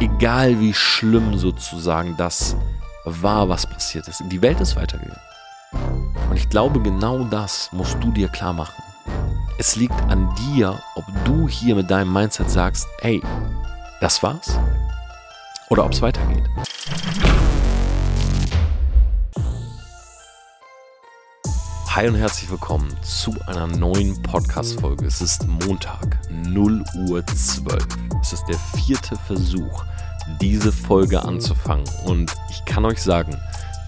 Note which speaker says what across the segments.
Speaker 1: egal wie schlimm sozusagen das war, was passiert ist, die Welt ist weitergegangen. Und ich glaube, genau das musst du dir klar machen. Es liegt an dir, ob du hier mit deinem Mindset sagst, hey, das war's? Oder ob es weitergeht. Hi und herzlich willkommen zu einer neuen Podcast-Folge. Es ist Montag, 0 Uhr 12. Es ist der vierte Versuch, diese Folge anzufangen. Und ich kann euch sagen,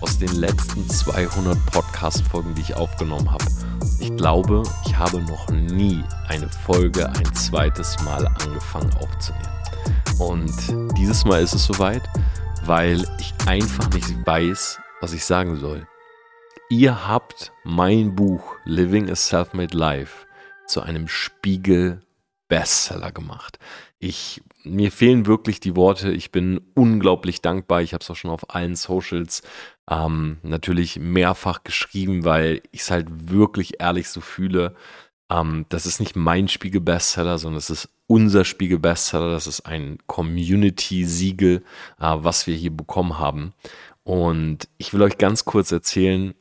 Speaker 1: aus den letzten 200 Podcast-Folgen, die ich aufgenommen habe, ich glaube, ich habe noch nie eine Folge ein zweites Mal angefangen aufzunehmen. Und dieses Mal ist es soweit, weil ich einfach nicht weiß, was ich sagen soll. Ihr habt mein Buch Living a Self-Made Life zu einem Spiegel Bestseller gemacht. Ich, mir fehlen wirklich die Worte. Ich bin unglaublich dankbar. Ich habe es auch schon auf allen Socials ähm, natürlich mehrfach geschrieben, weil ich es halt wirklich ehrlich so fühle. Ähm, das ist nicht mein Spiegel-Bestseller, sondern es ist unser Spiegel-Bestseller. Das ist ein Community-Siegel, äh, was wir hier bekommen haben. Und ich will euch ganz kurz erzählen,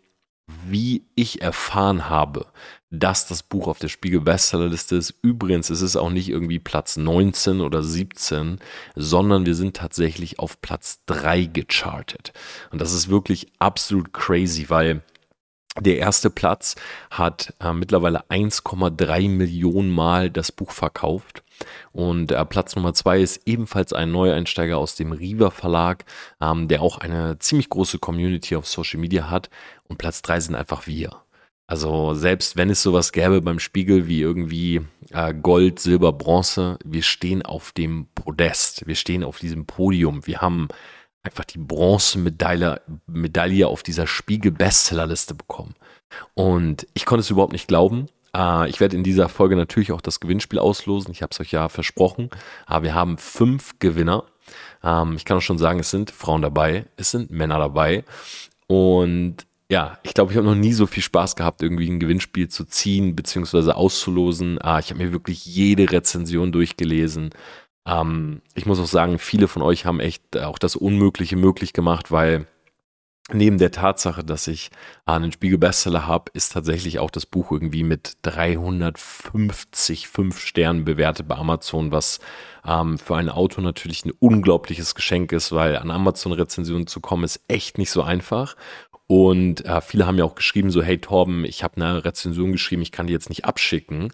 Speaker 1: wie ich erfahren habe, dass das Buch auf der Spiegel Bestsellerliste ist. Übrigens ist es auch nicht irgendwie Platz 19 oder 17, sondern wir sind tatsächlich auf Platz 3 gechartet. Und das ist wirklich absolut crazy, weil der erste Platz hat äh, mittlerweile 1,3 Millionen Mal das Buch verkauft. Und äh, Platz Nummer zwei ist ebenfalls ein Neueinsteiger aus dem Riva Verlag, ähm, der auch eine ziemlich große Community auf Social Media hat. Und Platz drei sind einfach wir. Also selbst wenn es sowas gäbe beim Spiegel wie irgendwie äh, Gold, Silber, Bronze, wir stehen auf dem Podest, wir stehen auf diesem Podium, wir haben einfach die Bronzemedaille Medaille auf dieser Spiegel-Bestsellerliste bekommen. Und ich konnte es überhaupt nicht glauben. Äh, ich werde in dieser Folge natürlich auch das Gewinnspiel auslosen. Ich habe es euch ja versprochen. Aber wir haben fünf Gewinner. Ähm, ich kann auch schon sagen, es sind Frauen dabei, es sind Männer dabei. Und ja, ich glaube, ich habe noch nie so viel Spaß gehabt, irgendwie ein Gewinnspiel zu ziehen bzw. auszulosen. Ah, ich habe mir wirklich jede Rezension durchgelesen. Ähm, ich muss auch sagen, viele von euch haben echt auch das Unmögliche möglich gemacht, weil neben der Tatsache, dass ich einen Spiegel-Bestseller habe, ist tatsächlich auch das Buch irgendwie mit 350 5 Sternen bewertet bei Amazon, was ähm, für ein Auto natürlich ein unglaubliches Geschenk ist, weil an Amazon-Rezensionen zu kommen ist echt nicht so einfach. Und äh, viele haben ja auch geschrieben, so, hey Torben, ich habe eine Rezension geschrieben, ich kann die jetzt nicht abschicken,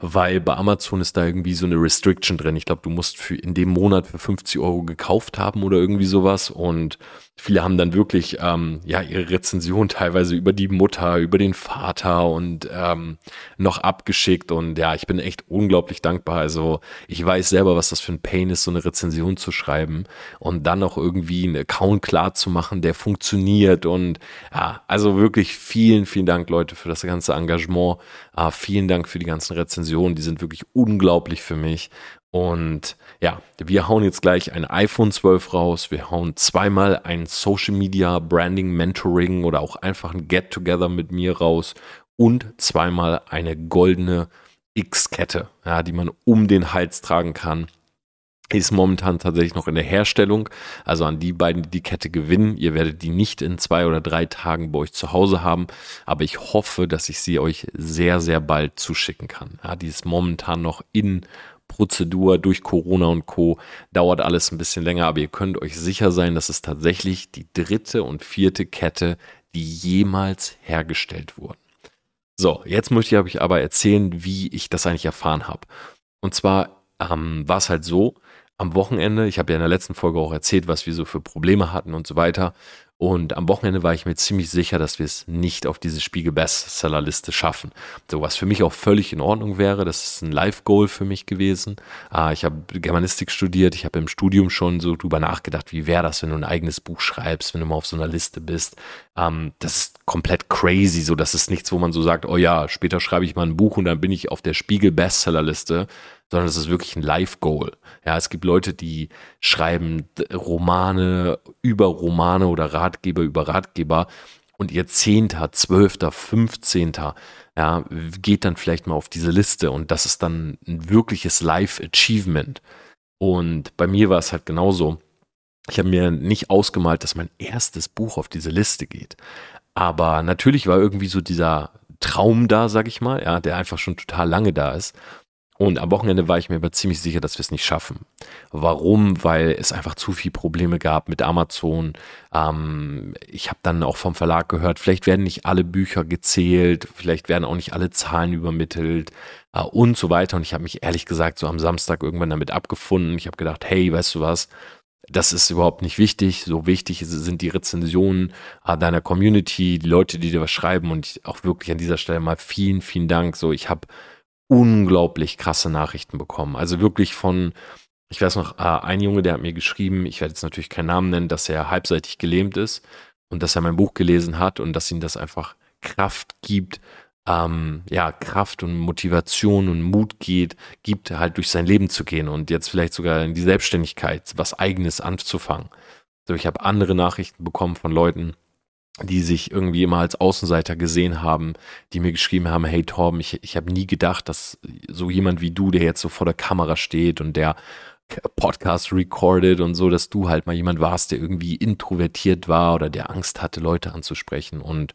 Speaker 1: weil bei Amazon ist da irgendwie so eine Restriction drin. Ich glaube, du musst für in dem Monat für 50 Euro gekauft haben oder irgendwie sowas. Und viele haben dann wirklich ähm, ja ihre Rezension teilweise über die Mutter, über den Vater und ähm, noch abgeschickt. Und ja, ich bin echt unglaublich dankbar. Also ich weiß selber, was das für ein Pain ist, so eine Rezension zu schreiben und dann noch irgendwie einen Account klar zu machen, der funktioniert. Und ja, also wirklich vielen, vielen Dank, Leute, für das ganze Engagement. Äh, vielen Dank für die ganzen Rezensionen. Die sind wirklich unglaublich für mich. Und ja, wir hauen jetzt gleich ein iPhone 12 raus. Wir hauen zweimal ein Social Media Branding Mentoring oder auch einfach ein Get Together mit mir raus und zweimal eine goldene X-Kette, ja, die man um den Hals tragen kann. Ist momentan tatsächlich noch in der Herstellung. Also an die beiden, die die Kette gewinnen. Ihr werdet die nicht in zwei oder drei Tagen bei euch zu Hause haben. Aber ich hoffe, dass ich sie euch sehr, sehr bald zuschicken kann. Ja, die ist momentan noch in Prozedur durch Corona und Co. dauert alles ein bisschen länger, aber ihr könnt euch sicher sein, dass es tatsächlich die dritte und vierte Kette, die jemals hergestellt wurden. So, jetzt möchte ich euch aber erzählen, wie ich das eigentlich erfahren habe. Und zwar ähm, war es halt so, am Wochenende, ich habe ja in der letzten Folge auch erzählt, was wir so für Probleme hatten und so weiter. Und am Wochenende war ich mir ziemlich sicher, dass wir es nicht auf diese Spiegel-Bestseller-Liste schaffen. So was für mich auch völlig in Ordnung wäre. Das ist ein Live-Goal für mich gewesen. Ah, ich habe Germanistik studiert. Ich habe im Studium schon so drüber nachgedacht, wie wäre das, wenn du ein eigenes Buch schreibst, wenn du mal auf so einer Liste bist. Ähm, das ist komplett crazy. So, das ist nichts, wo man so sagt, oh ja, später schreibe ich mal ein Buch und dann bin ich auf der Spiegel-Bestseller-Liste sondern es ist wirklich ein Life-Goal. Ja, es gibt Leute, die schreiben Romane über Romane oder Ratgeber über Ratgeber und ihr Zehnter, Zwölfter, Fünfzehnter, ja, geht dann vielleicht mal auf diese Liste und das ist dann ein wirkliches Life-Achievement. Und bei mir war es halt genauso. Ich habe mir nicht ausgemalt, dass mein erstes Buch auf diese Liste geht. Aber natürlich war irgendwie so dieser Traum da, sag ich mal, ja, der einfach schon total lange da ist. Und am Wochenende war ich mir aber ziemlich sicher, dass wir es nicht schaffen. Warum? Weil es einfach zu viele Probleme gab mit Amazon. Ähm, ich habe dann auch vom Verlag gehört, vielleicht werden nicht alle Bücher gezählt, vielleicht werden auch nicht alle Zahlen übermittelt äh, und so weiter. Und ich habe mich ehrlich gesagt so am Samstag irgendwann damit abgefunden. Ich habe gedacht, hey, weißt du was? Das ist überhaupt nicht wichtig. So wichtig sind die Rezensionen äh, deiner Community, die Leute, die dir was schreiben. Und ich, auch wirklich an dieser Stelle mal vielen, vielen Dank. So, ich habe unglaublich krasse Nachrichten bekommen. Also wirklich von, ich weiß noch, äh, ein Junge, der hat mir geschrieben, ich werde jetzt natürlich keinen Namen nennen, dass er halbseitig gelähmt ist und dass er mein Buch gelesen hat und dass ihm das einfach Kraft gibt, ähm, ja, Kraft und Motivation und Mut geht, gibt halt durch sein Leben zu gehen und jetzt vielleicht sogar in die Selbstständigkeit was eigenes anzufangen. So, ich habe andere Nachrichten bekommen von Leuten, die sich irgendwie immer als Außenseiter gesehen haben, die mir geschrieben haben, hey Torben, ich, ich habe nie gedacht, dass so jemand wie du, der jetzt so vor der Kamera steht und der Podcast recordet und so, dass du halt mal jemand warst, der irgendwie introvertiert war oder der Angst hatte, Leute anzusprechen und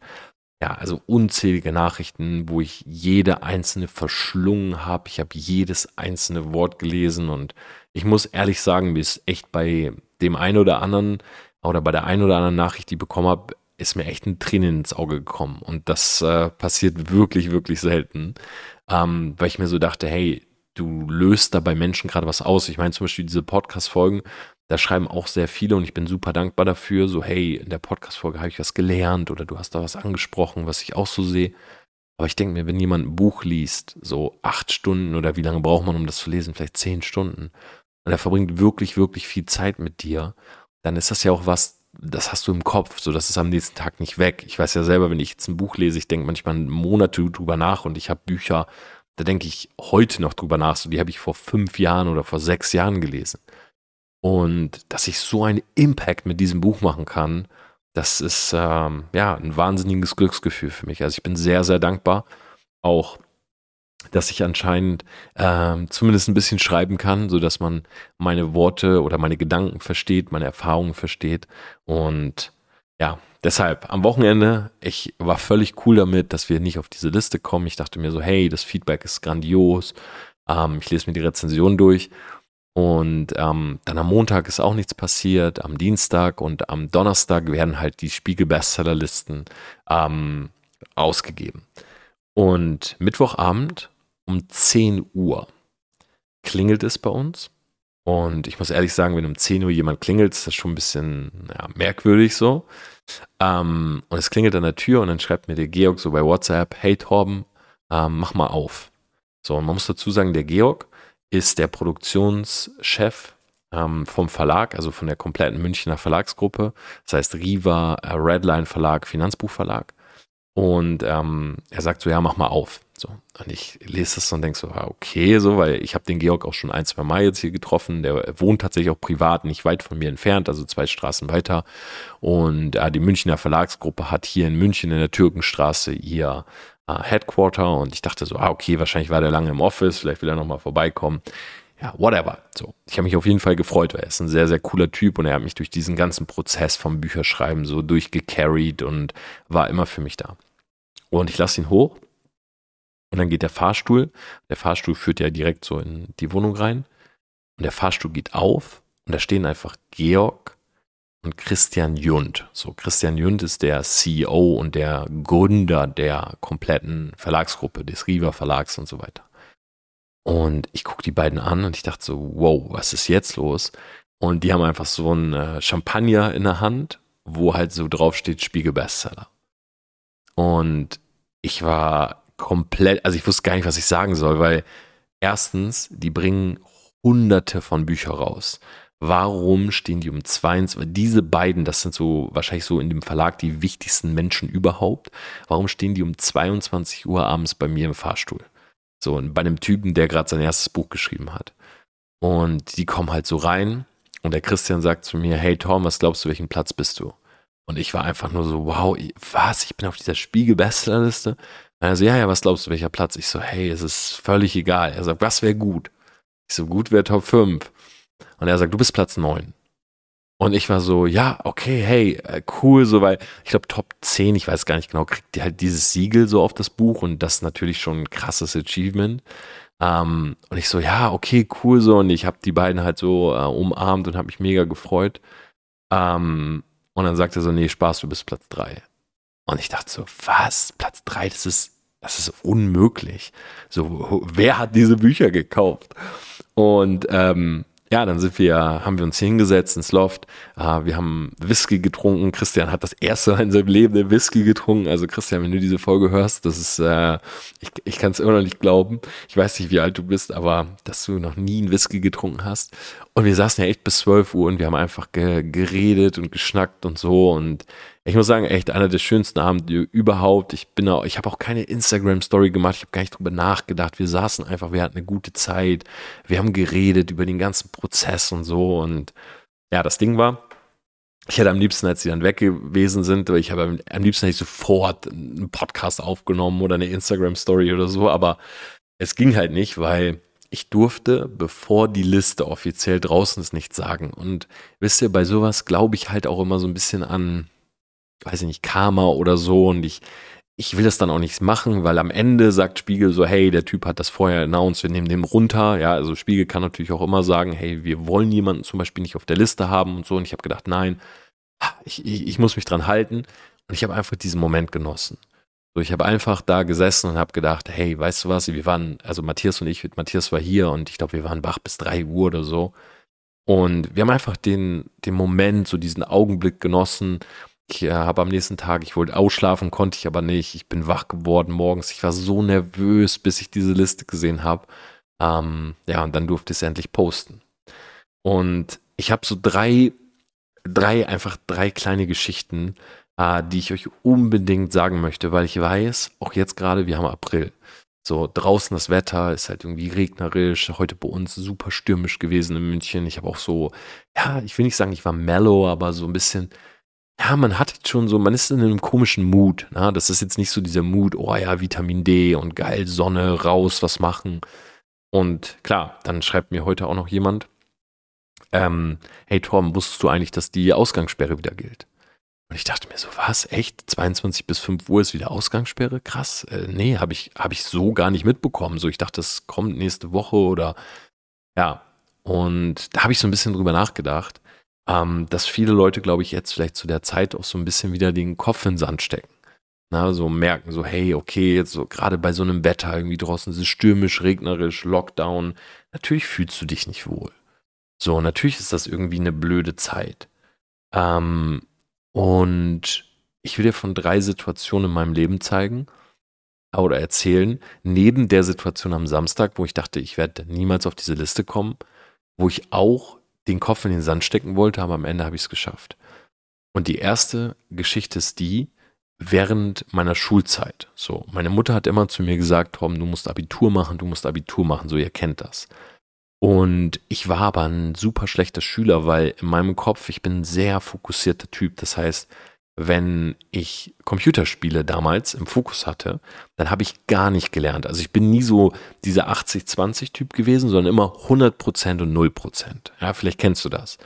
Speaker 1: ja, also unzählige Nachrichten, wo ich jede einzelne verschlungen habe. Ich habe jedes einzelne Wort gelesen und ich muss ehrlich sagen, mir ist echt bei dem einen oder anderen oder bei der einen oder anderen Nachricht, die ich bekommen habe, ist mir echt ein Tränen ins Auge gekommen. Und das äh, passiert wirklich, wirklich selten. Ähm, weil ich mir so dachte, hey, du löst da bei Menschen gerade was aus. Ich meine zum Beispiel diese Podcast-Folgen, da schreiben auch sehr viele und ich bin super dankbar dafür. So, hey, in der Podcast-Folge habe ich was gelernt oder du hast da was angesprochen, was ich auch so sehe. Aber ich denke mir, wenn jemand ein Buch liest, so acht Stunden oder wie lange braucht man, um das zu lesen? Vielleicht zehn Stunden. Und er verbringt wirklich, wirklich viel Zeit mit dir. Dann ist das ja auch was, das hast du im Kopf, so das ist am nächsten Tag nicht weg. Ich weiß ja selber, wenn ich jetzt ein Buch lese, ich denke manchmal Monate drüber nach und ich habe Bücher, da denke ich heute noch drüber nach, so die habe ich vor fünf Jahren oder vor sechs Jahren gelesen. Und dass ich so einen Impact mit diesem Buch machen kann, das ist ähm, ja ein wahnsinniges Glücksgefühl für mich. Also ich bin sehr, sehr dankbar. Auch dass ich anscheinend ähm, zumindest ein bisschen schreiben kann, so dass man meine Worte oder meine Gedanken versteht, meine Erfahrungen versteht. Und ja, deshalb am Wochenende, ich war völlig cool damit, dass wir nicht auf diese Liste kommen. Ich dachte mir so, hey, das Feedback ist grandios. Ähm, ich lese mir die Rezension durch. Und ähm, dann am Montag ist auch nichts passiert. Am Dienstag und am Donnerstag werden halt die Spiegel-Bestsellerlisten ähm, ausgegeben. Und Mittwochabend um 10 Uhr klingelt es bei uns. Und ich muss ehrlich sagen, wenn um 10 Uhr jemand klingelt, ist das schon ein bisschen ja, merkwürdig so. Ähm, und es klingelt an der Tür und dann schreibt mir der Georg so bei WhatsApp, hey Torben, ähm, mach mal auf. So, und man muss dazu sagen, der Georg ist der Produktionschef ähm, vom Verlag, also von der kompletten Münchner Verlagsgruppe. Das heißt Riva, äh, Redline Verlag, Finanzbuchverlag. Und ähm, er sagt so, ja, mach mal auf. So. Und ich lese das und denke so, ah, okay, so, weil ich habe den Georg auch schon ein, zwei Mal jetzt hier getroffen. Der wohnt tatsächlich auch privat nicht weit von mir entfernt, also zwei Straßen weiter. Und äh, die Münchner Verlagsgruppe hat hier in München in der Türkenstraße ihr äh, Headquarter. Und ich dachte so, ah, okay, wahrscheinlich war der lange im Office, vielleicht will er nochmal vorbeikommen. Ja, whatever. So, ich habe mich auf jeden Fall gefreut, weil er ist ein sehr, sehr cooler Typ und er hat mich durch diesen ganzen Prozess vom Bücherschreiben so durchgecarried und war immer für mich da. Und ich lasse ihn hoch und dann geht der Fahrstuhl. Der Fahrstuhl führt ja direkt so in die Wohnung rein. Und der Fahrstuhl geht auf und da stehen einfach Georg und Christian Jund. So, Christian Jund ist der CEO und der Gründer der kompletten Verlagsgruppe, des Riva Verlags und so weiter. Und ich gucke die beiden an und ich dachte so, wow, was ist jetzt los? Und die haben einfach so ein äh, Champagner in der Hand, wo halt so drauf steht Spiegel Bestseller. Und ich war komplett, also ich wusste gar nicht, was ich sagen soll, weil erstens, die bringen hunderte von Büchern raus. Warum stehen die um 22? Diese beiden, das sind so wahrscheinlich so in dem Verlag die wichtigsten Menschen überhaupt. Warum stehen die um 22 Uhr abends bei mir im Fahrstuhl? So, bei einem Typen, der gerade sein erstes Buch geschrieben hat. Und die kommen halt so rein und der Christian sagt zu mir, hey Tom, was glaubst du, welchen Platz bist du? Und ich war einfach nur so, wow, was? Ich bin auf dieser Spiegel-Bestsellerliste? Also, ja, ja, was glaubst du, welcher Platz? Ich so, hey, es ist völlig egal. Er sagt, was wäre gut? Ich so, gut wäre Top 5. Und er sagt, du bist Platz 9. Und ich war so, ja, okay, hey, äh, cool, so, weil ich glaube, Top 10, ich weiß gar nicht genau, kriegt halt dieses Siegel so auf das Buch und das ist natürlich schon ein krasses Achievement. Ähm, und ich so, ja, okay, cool, so, und ich habe die beiden halt so äh, umarmt und habe mich mega gefreut. Ähm, und dann sagt er so, nee, Spaß, du bist Platz 3. Und ich dachte so, was? Platz 3, das ist, das ist unmöglich. So, wer hat diese Bücher gekauft? Und ähm, ja, dann sind wir, haben wir uns hingesetzt ins Loft. Uh, wir haben Whisky getrunken. Christian hat das erste Mal in seinem Leben den Whisky getrunken. Also Christian, wenn du diese Folge hörst, das ist, äh, ich, ich kann es immer noch nicht glauben. Ich weiß nicht, wie alt du bist, aber dass du noch nie einen Whisky getrunken hast. Und wir saßen ja echt bis 12 Uhr und wir haben einfach ge geredet und geschnackt und so. Und ich muss sagen, echt einer der schönsten Abende überhaupt. Ich bin auch, ich habe auch keine Instagram-Story gemacht, ich habe gar nicht drüber nachgedacht. Wir saßen einfach, wir hatten eine gute Zeit, wir haben geredet über den ganzen Prozess und so. Und ja, das Ding war, ich hätte am liebsten, als sie dann weg gewesen sind, ich habe am liebsten hätte ich sofort einen Podcast aufgenommen oder eine Instagram-Story oder so, aber es ging halt nicht, weil ich durfte, bevor die Liste offiziell draußen ist, nichts sagen. Und wisst ihr, bei sowas glaube ich halt auch immer so ein bisschen an, weiß ich nicht, Karma oder so und ich, ich will das dann auch nicht machen, weil am Ende sagt Spiegel so, hey, der Typ hat das vorher announced, wir nehmen den runter. Ja, also Spiegel kann natürlich auch immer sagen, hey, wir wollen jemanden zum Beispiel nicht auf der Liste haben und so. Und ich habe gedacht, nein, ich, ich, ich muss mich dran halten. Und ich habe einfach diesen Moment genossen. So, ich habe einfach da gesessen und habe gedacht, hey, weißt du was, wir waren, also Matthias und ich, Matthias war hier und ich glaube, wir waren wach bis drei Uhr oder so. Und wir haben einfach den, den Moment, so diesen Augenblick genossen ich äh, habe am nächsten Tag, ich wollte ausschlafen, konnte ich aber nicht. Ich bin wach geworden morgens. Ich war so nervös, bis ich diese Liste gesehen habe. Ähm, ja, und dann durfte ich es endlich posten. Und ich habe so drei, drei, einfach drei kleine Geschichten, äh, die ich euch unbedingt sagen möchte, weil ich weiß, auch jetzt gerade, wir haben April. So, draußen das Wetter ist halt irgendwie regnerisch. Heute bei uns super stürmisch gewesen in München. Ich habe auch so, ja, ich will nicht sagen, ich war mellow, aber so ein bisschen ja, man hat schon so, man ist in einem komischen Mut. Na? Das ist jetzt nicht so dieser Mut, oh ja, Vitamin D und geil, Sonne, raus, was machen. Und klar, dann schreibt mir heute auch noch jemand, ähm, hey Tom, wusstest du eigentlich, dass die Ausgangssperre wieder gilt? Und ich dachte mir so, was, echt? 22 bis 5 Uhr ist wieder Ausgangssperre? Krass. Äh, nee, habe ich, hab ich so gar nicht mitbekommen. So, ich dachte, das kommt nächste Woche oder ja. Und da habe ich so ein bisschen drüber nachgedacht ähm, dass viele Leute, glaube ich, jetzt vielleicht zu der Zeit auch so ein bisschen wieder den Kopf in den Sand stecken. Na, so merken so, hey, okay, jetzt so gerade bei so einem Wetter irgendwie draußen ist es stürmisch, regnerisch, Lockdown. Natürlich fühlst du dich nicht wohl. So, natürlich ist das irgendwie eine blöde Zeit. Ähm, und ich will dir von drei Situationen in meinem Leben zeigen oder erzählen, neben der Situation am Samstag, wo ich dachte, ich werde niemals auf diese Liste kommen, wo ich auch den Kopf in den Sand stecken wollte, aber am Ende habe ich es geschafft. Und die erste Geschichte ist die, während meiner Schulzeit. So, meine Mutter hat immer zu mir gesagt, Tom, du musst Abitur machen, du musst Abitur machen, so ihr kennt das. Und ich war aber ein super schlechter Schüler, weil in meinem Kopf, ich bin ein sehr fokussierter Typ. Das heißt, wenn ich Computerspiele damals im Fokus hatte, dann habe ich gar nicht gelernt. Also ich bin nie so dieser 80-20-Typ gewesen, sondern immer 100% und 0%. Ja, vielleicht kennst du das.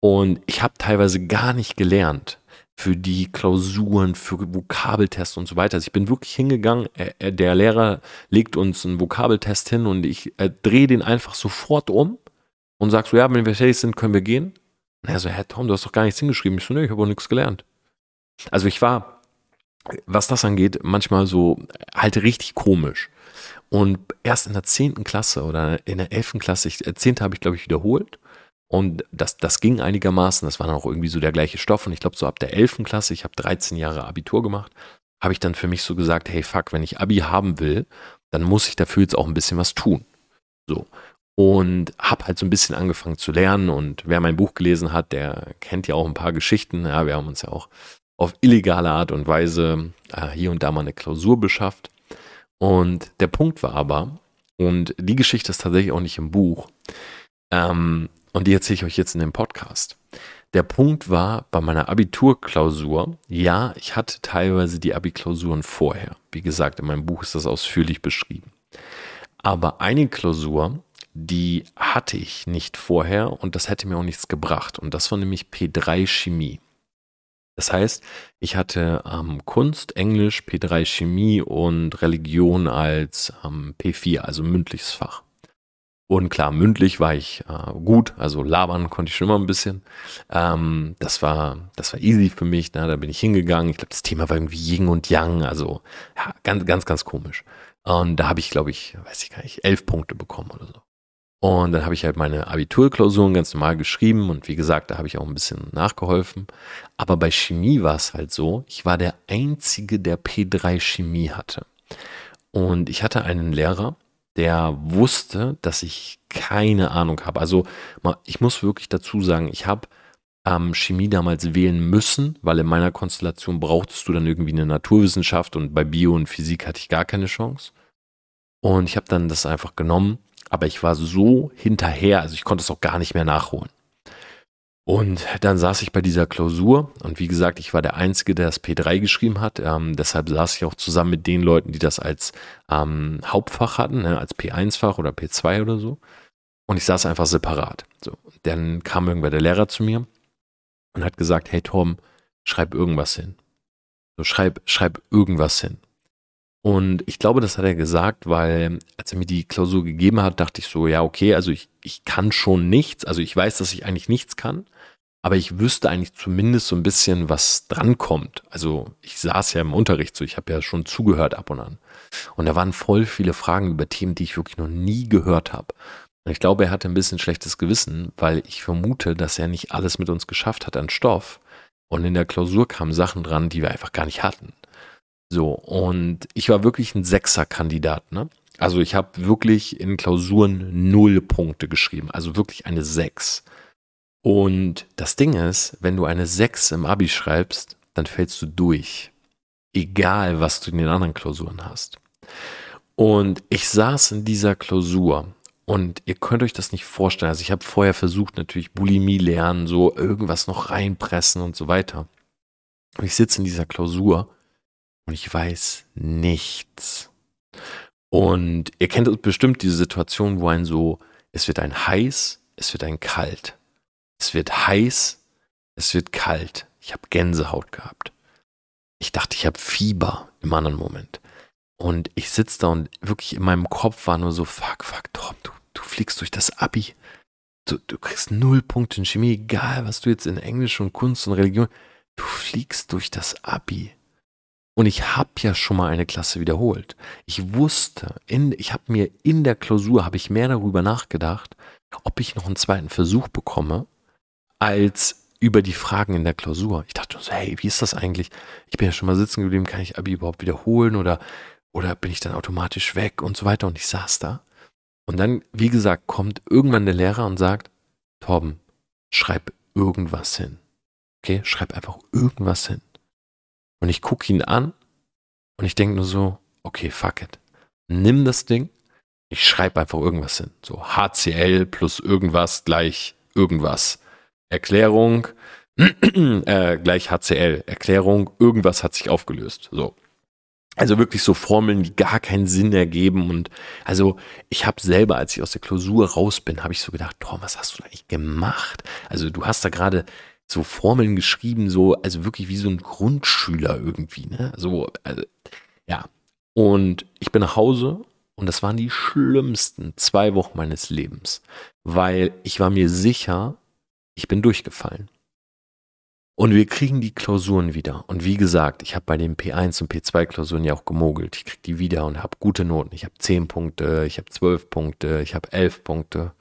Speaker 1: Und ich habe teilweise gar nicht gelernt für die Klausuren, für Vokabeltests und so weiter. Also ich bin wirklich hingegangen, der Lehrer legt uns einen Vokabeltest hin und ich äh, drehe den einfach sofort um und sag so, ja, wenn wir fertig sind, können wir gehen. Und er so, Herr Tom, du hast doch gar nichts hingeschrieben. Ich so, nee, ich habe auch nichts gelernt. Also ich war, was das angeht, manchmal so halt richtig komisch. Und erst in der zehnten Klasse oder in der elften Klasse, ich, äh, zehnte habe ich, glaube ich, wiederholt. Und das, das ging einigermaßen, das war dann auch irgendwie so der gleiche Stoff. Und ich glaube, so ab der elften Klasse, ich habe 13 Jahre Abitur gemacht, habe ich dann für mich so gesagt, hey fuck, wenn ich Abi haben will, dann muss ich dafür jetzt auch ein bisschen was tun. So. Und habe halt so ein bisschen angefangen zu lernen. Und wer mein Buch gelesen hat, der kennt ja auch ein paar Geschichten. Ja, wir haben uns ja auch auf illegale Art und Weise äh, hier und da mal eine Klausur beschafft. Und der Punkt war aber, und die Geschichte ist tatsächlich auch nicht im Buch, ähm, und die erzähle ich euch jetzt in dem Podcast. Der Punkt war bei meiner Abiturklausur, ja, ich hatte teilweise die Abi-Klausuren vorher. Wie gesagt, in meinem Buch ist das ausführlich beschrieben. Aber eine Klausur die hatte ich nicht vorher und das hätte mir auch nichts gebracht. Und das war nämlich P3 Chemie. Das heißt, ich hatte ähm, Kunst, Englisch, P3 Chemie und Religion als ähm, P4, also mündliches Fach. Und klar, mündlich war ich äh, gut, also labern konnte ich schon immer ein bisschen. Ähm, das war, das war easy für mich. Ne? Da bin ich hingegangen. Ich glaube, das Thema war irgendwie Yin und Yang, also ja, ganz, ganz, ganz komisch. Und da habe ich, glaube ich, weiß ich gar nicht, elf Punkte bekommen oder so. Und dann habe ich halt meine Abiturklausuren ganz normal geschrieben und wie gesagt, da habe ich auch ein bisschen nachgeholfen. Aber bei Chemie war es halt so, ich war der Einzige, der P3 Chemie hatte. Und ich hatte einen Lehrer, der wusste, dass ich keine Ahnung habe. Also ich muss wirklich dazu sagen, ich habe ähm, Chemie damals wählen müssen, weil in meiner Konstellation brauchtest du dann irgendwie eine Naturwissenschaft und bei Bio und Physik hatte ich gar keine Chance. Und ich habe dann das einfach genommen, aber ich war so hinterher, also ich konnte es auch gar nicht mehr nachholen. Und dann saß ich bei dieser Klausur und wie gesagt, ich war der Einzige, der das P3 geschrieben hat. Ähm, deshalb saß ich auch zusammen mit den Leuten, die das als ähm, Hauptfach hatten, ne, als P1-Fach oder P2 oder so. Und ich saß einfach separat. So. Dann kam irgendwann der Lehrer zu mir und hat gesagt, hey Tom, schreib irgendwas hin. So, schreib, schreib irgendwas hin. Und ich glaube, das hat er gesagt, weil als er mir die Klausur gegeben hat, dachte ich so, ja, okay, also ich, ich kann schon nichts. Also ich weiß, dass ich eigentlich nichts kann. Aber ich wüsste eigentlich zumindest so ein bisschen, was drankommt. Also ich saß ja im Unterricht so, ich habe ja schon zugehört ab und an. Und da waren voll viele Fragen über Themen, die ich wirklich noch nie gehört habe. Und ich glaube, er hatte ein bisschen schlechtes Gewissen, weil ich vermute, dass er nicht alles mit uns geschafft hat an Stoff. Und in der Klausur kamen Sachen dran, die wir einfach gar nicht hatten. So, und ich war wirklich ein Sechser-Kandidat, ne? Also ich habe wirklich in Klausuren null Punkte geschrieben, also wirklich eine Sechs. Und das Ding ist, wenn du eine 6 im Abi schreibst, dann fällst du durch. Egal, was du in den anderen Klausuren hast. Und ich saß in dieser Klausur und ihr könnt euch das nicht vorstellen. Also ich habe vorher versucht, natürlich Bulimie lernen, so irgendwas noch reinpressen und so weiter. Und ich sitze in dieser Klausur und ich weiß nichts. Und ihr kennt bestimmt diese Situation, wo ein so, es wird ein heiß, es wird ein kalt. Es wird heiß, es wird kalt. Ich habe Gänsehaut gehabt. Ich dachte, ich habe Fieber im anderen Moment. Und ich sitze da und wirklich in meinem Kopf war nur so, fuck, fuck, Tom, du, du fliegst durch das Abi. Du, du kriegst null Punkte in Chemie, egal was du jetzt in Englisch und Kunst und Religion, du fliegst durch das Abi. Und ich habe ja schon mal eine Klasse wiederholt. Ich wusste, in, ich habe mir in der Klausur, habe ich mehr darüber nachgedacht, ob ich noch einen zweiten Versuch bekomme als über die Fragen in der Klausur. Ich dachte so, hey, wie ist das eigentlich? Ich bin ja schon mal sitzen geblieben, kann ich Abi überhaupt wiederholen oder, oder bin ich dann automatisch weg und so weiter? Und ich saß da. Und dann, wie gesagt, kommt irgendwann der Lehrer und sagt, Torben, schreib irgendwas hin. Okay, schreib einfach irgendwas hin. Und ich gucke ihn an und ich denke nur so, okay, fuck it. Nimm das Ding, ich schreibe einfach irgendwas hin. So HCl plus irgendwas gleich irgendwas. Erklärung, äh, gleich HCL, Erklärung, irgendwas hat sich aufgelöst. So. Also wirklich so Formeln, die gar keinen Sinn ergeben. Und also ich habe selber, als ich aus der Klausur raus bin, habe ich so gedacht, Tom, was hast du eigentlich gemacht? Also du hast da gerade so Formeln geschrieben, so, also wirklich wie so ein Grundschüler irgendwie, ne? So, also, ja. Und ich bin nach Hause und das waren die schlimmsten zwei Wochen meines Lebens, weil ich war mir sicher, ich bin durchgefallen. Und wir kriegen die Klausuren wieder. Und wie gesagt, ich habe bei den P1 und P2 Klausuren ja auch gemogelt. Ich kriege die wieder und habe gute Noten. Ich habe 10 Punkte, ich habe 12 Punkte, ich habe 11 Punkte.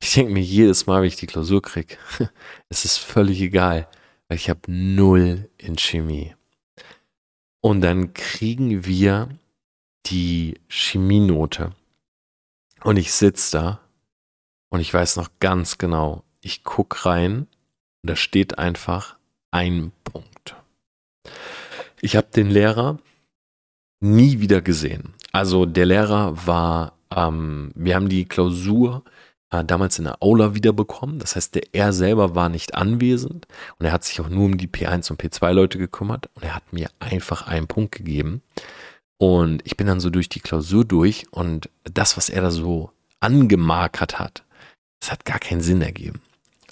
Speaker 1: Ich denke mir jedes Mal, wenn ich die Klausur kriege, es ist völlig egal, weil ich habe null in Chemie. Und dann kriegen wir die Chemienote. Und ich sitze da und ich weiß noch ganz genau, ich gucke rein und da steht einfach ein Punkt. Ich habe den Lehrer nie wieder gesehen. Also der Lehrer war, ähm, wir haben die Klausur äh, damals in der Aula wiederbekommen. Das heißt, der, er selber war nicht anwesend und er hat sich auch nur um die P1 und P2 Leute gekümmert und er hat mir einfach einen Punkt gegeben. Und ich bin dann so durch die Klausur durch und das, was er da so angemarkert hat, das hat gar keinen Sinn ergeben.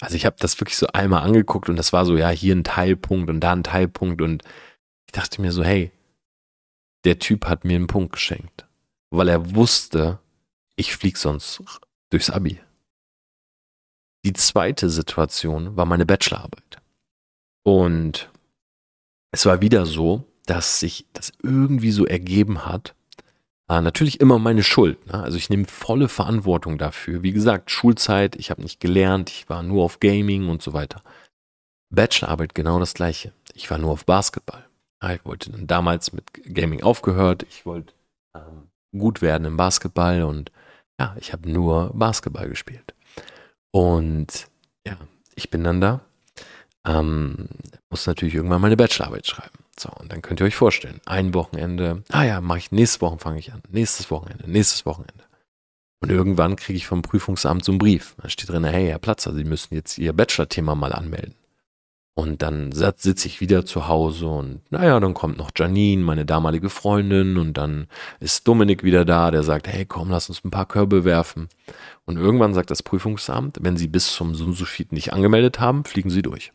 Speaker 1: Also ich habe das wirklich so einmal angeguckt und das war so, ja, hier ein Teilpunkt und da ein Teilpunkt und ich dachte mir so, hey, der Typ hat mir einen Punkt geschenkt, weil er wusste, ich flieg sonst durchs Abi. Die zweite Situation war meine Bachelorarbeit. Und es war wieder so, dass sich das irgendwie so ergeben hat. Äh, natürlich immer meine Schuld. Ne? Also ich nehme volle Verantwortung dafür. Wie gesagt, Schulzeit, ich habe nicht gelernt, ich war nur auf Gaming und so weiter. Bachelorarbeit genau das gleiche. Ich war nur auf Basketball. Ich wollte dann damals mit Gaming aufgehört. Ich wollte ähm, gut werden im Basketball und ja, ich habe nur Basketball gespielt. Und ja, ich bin dann da, ähm, muss natürlich irgendwann meine Bachelorarbeit schreiben. So, und dann könnt ihr euch vorstellen, ein Wochenende, ah ja, mache ich, nächste Woche fange ich an, nächstes Wochenende, nächstes Wochenende. Und irgendwann kriege ich vom Prüfungsamt so einen Brief. Da steht drin, hey, Herr Platzer, Sie müssen jetzt Ihr Bachelor-Thema mal anmelden. Und dann sitze ich wieder zu Hause und naja, dann kommt noch Janine, meine damalige Freundin, und dann ist Dominik wieder da, der sagt, hey komm, lass uns ein paar Körbe werfen. Und irgendwann sagt das Prüfungsamt, wenn Sie bis zum Sunsufit nicht angemeldet haben, fliegen Sie durch.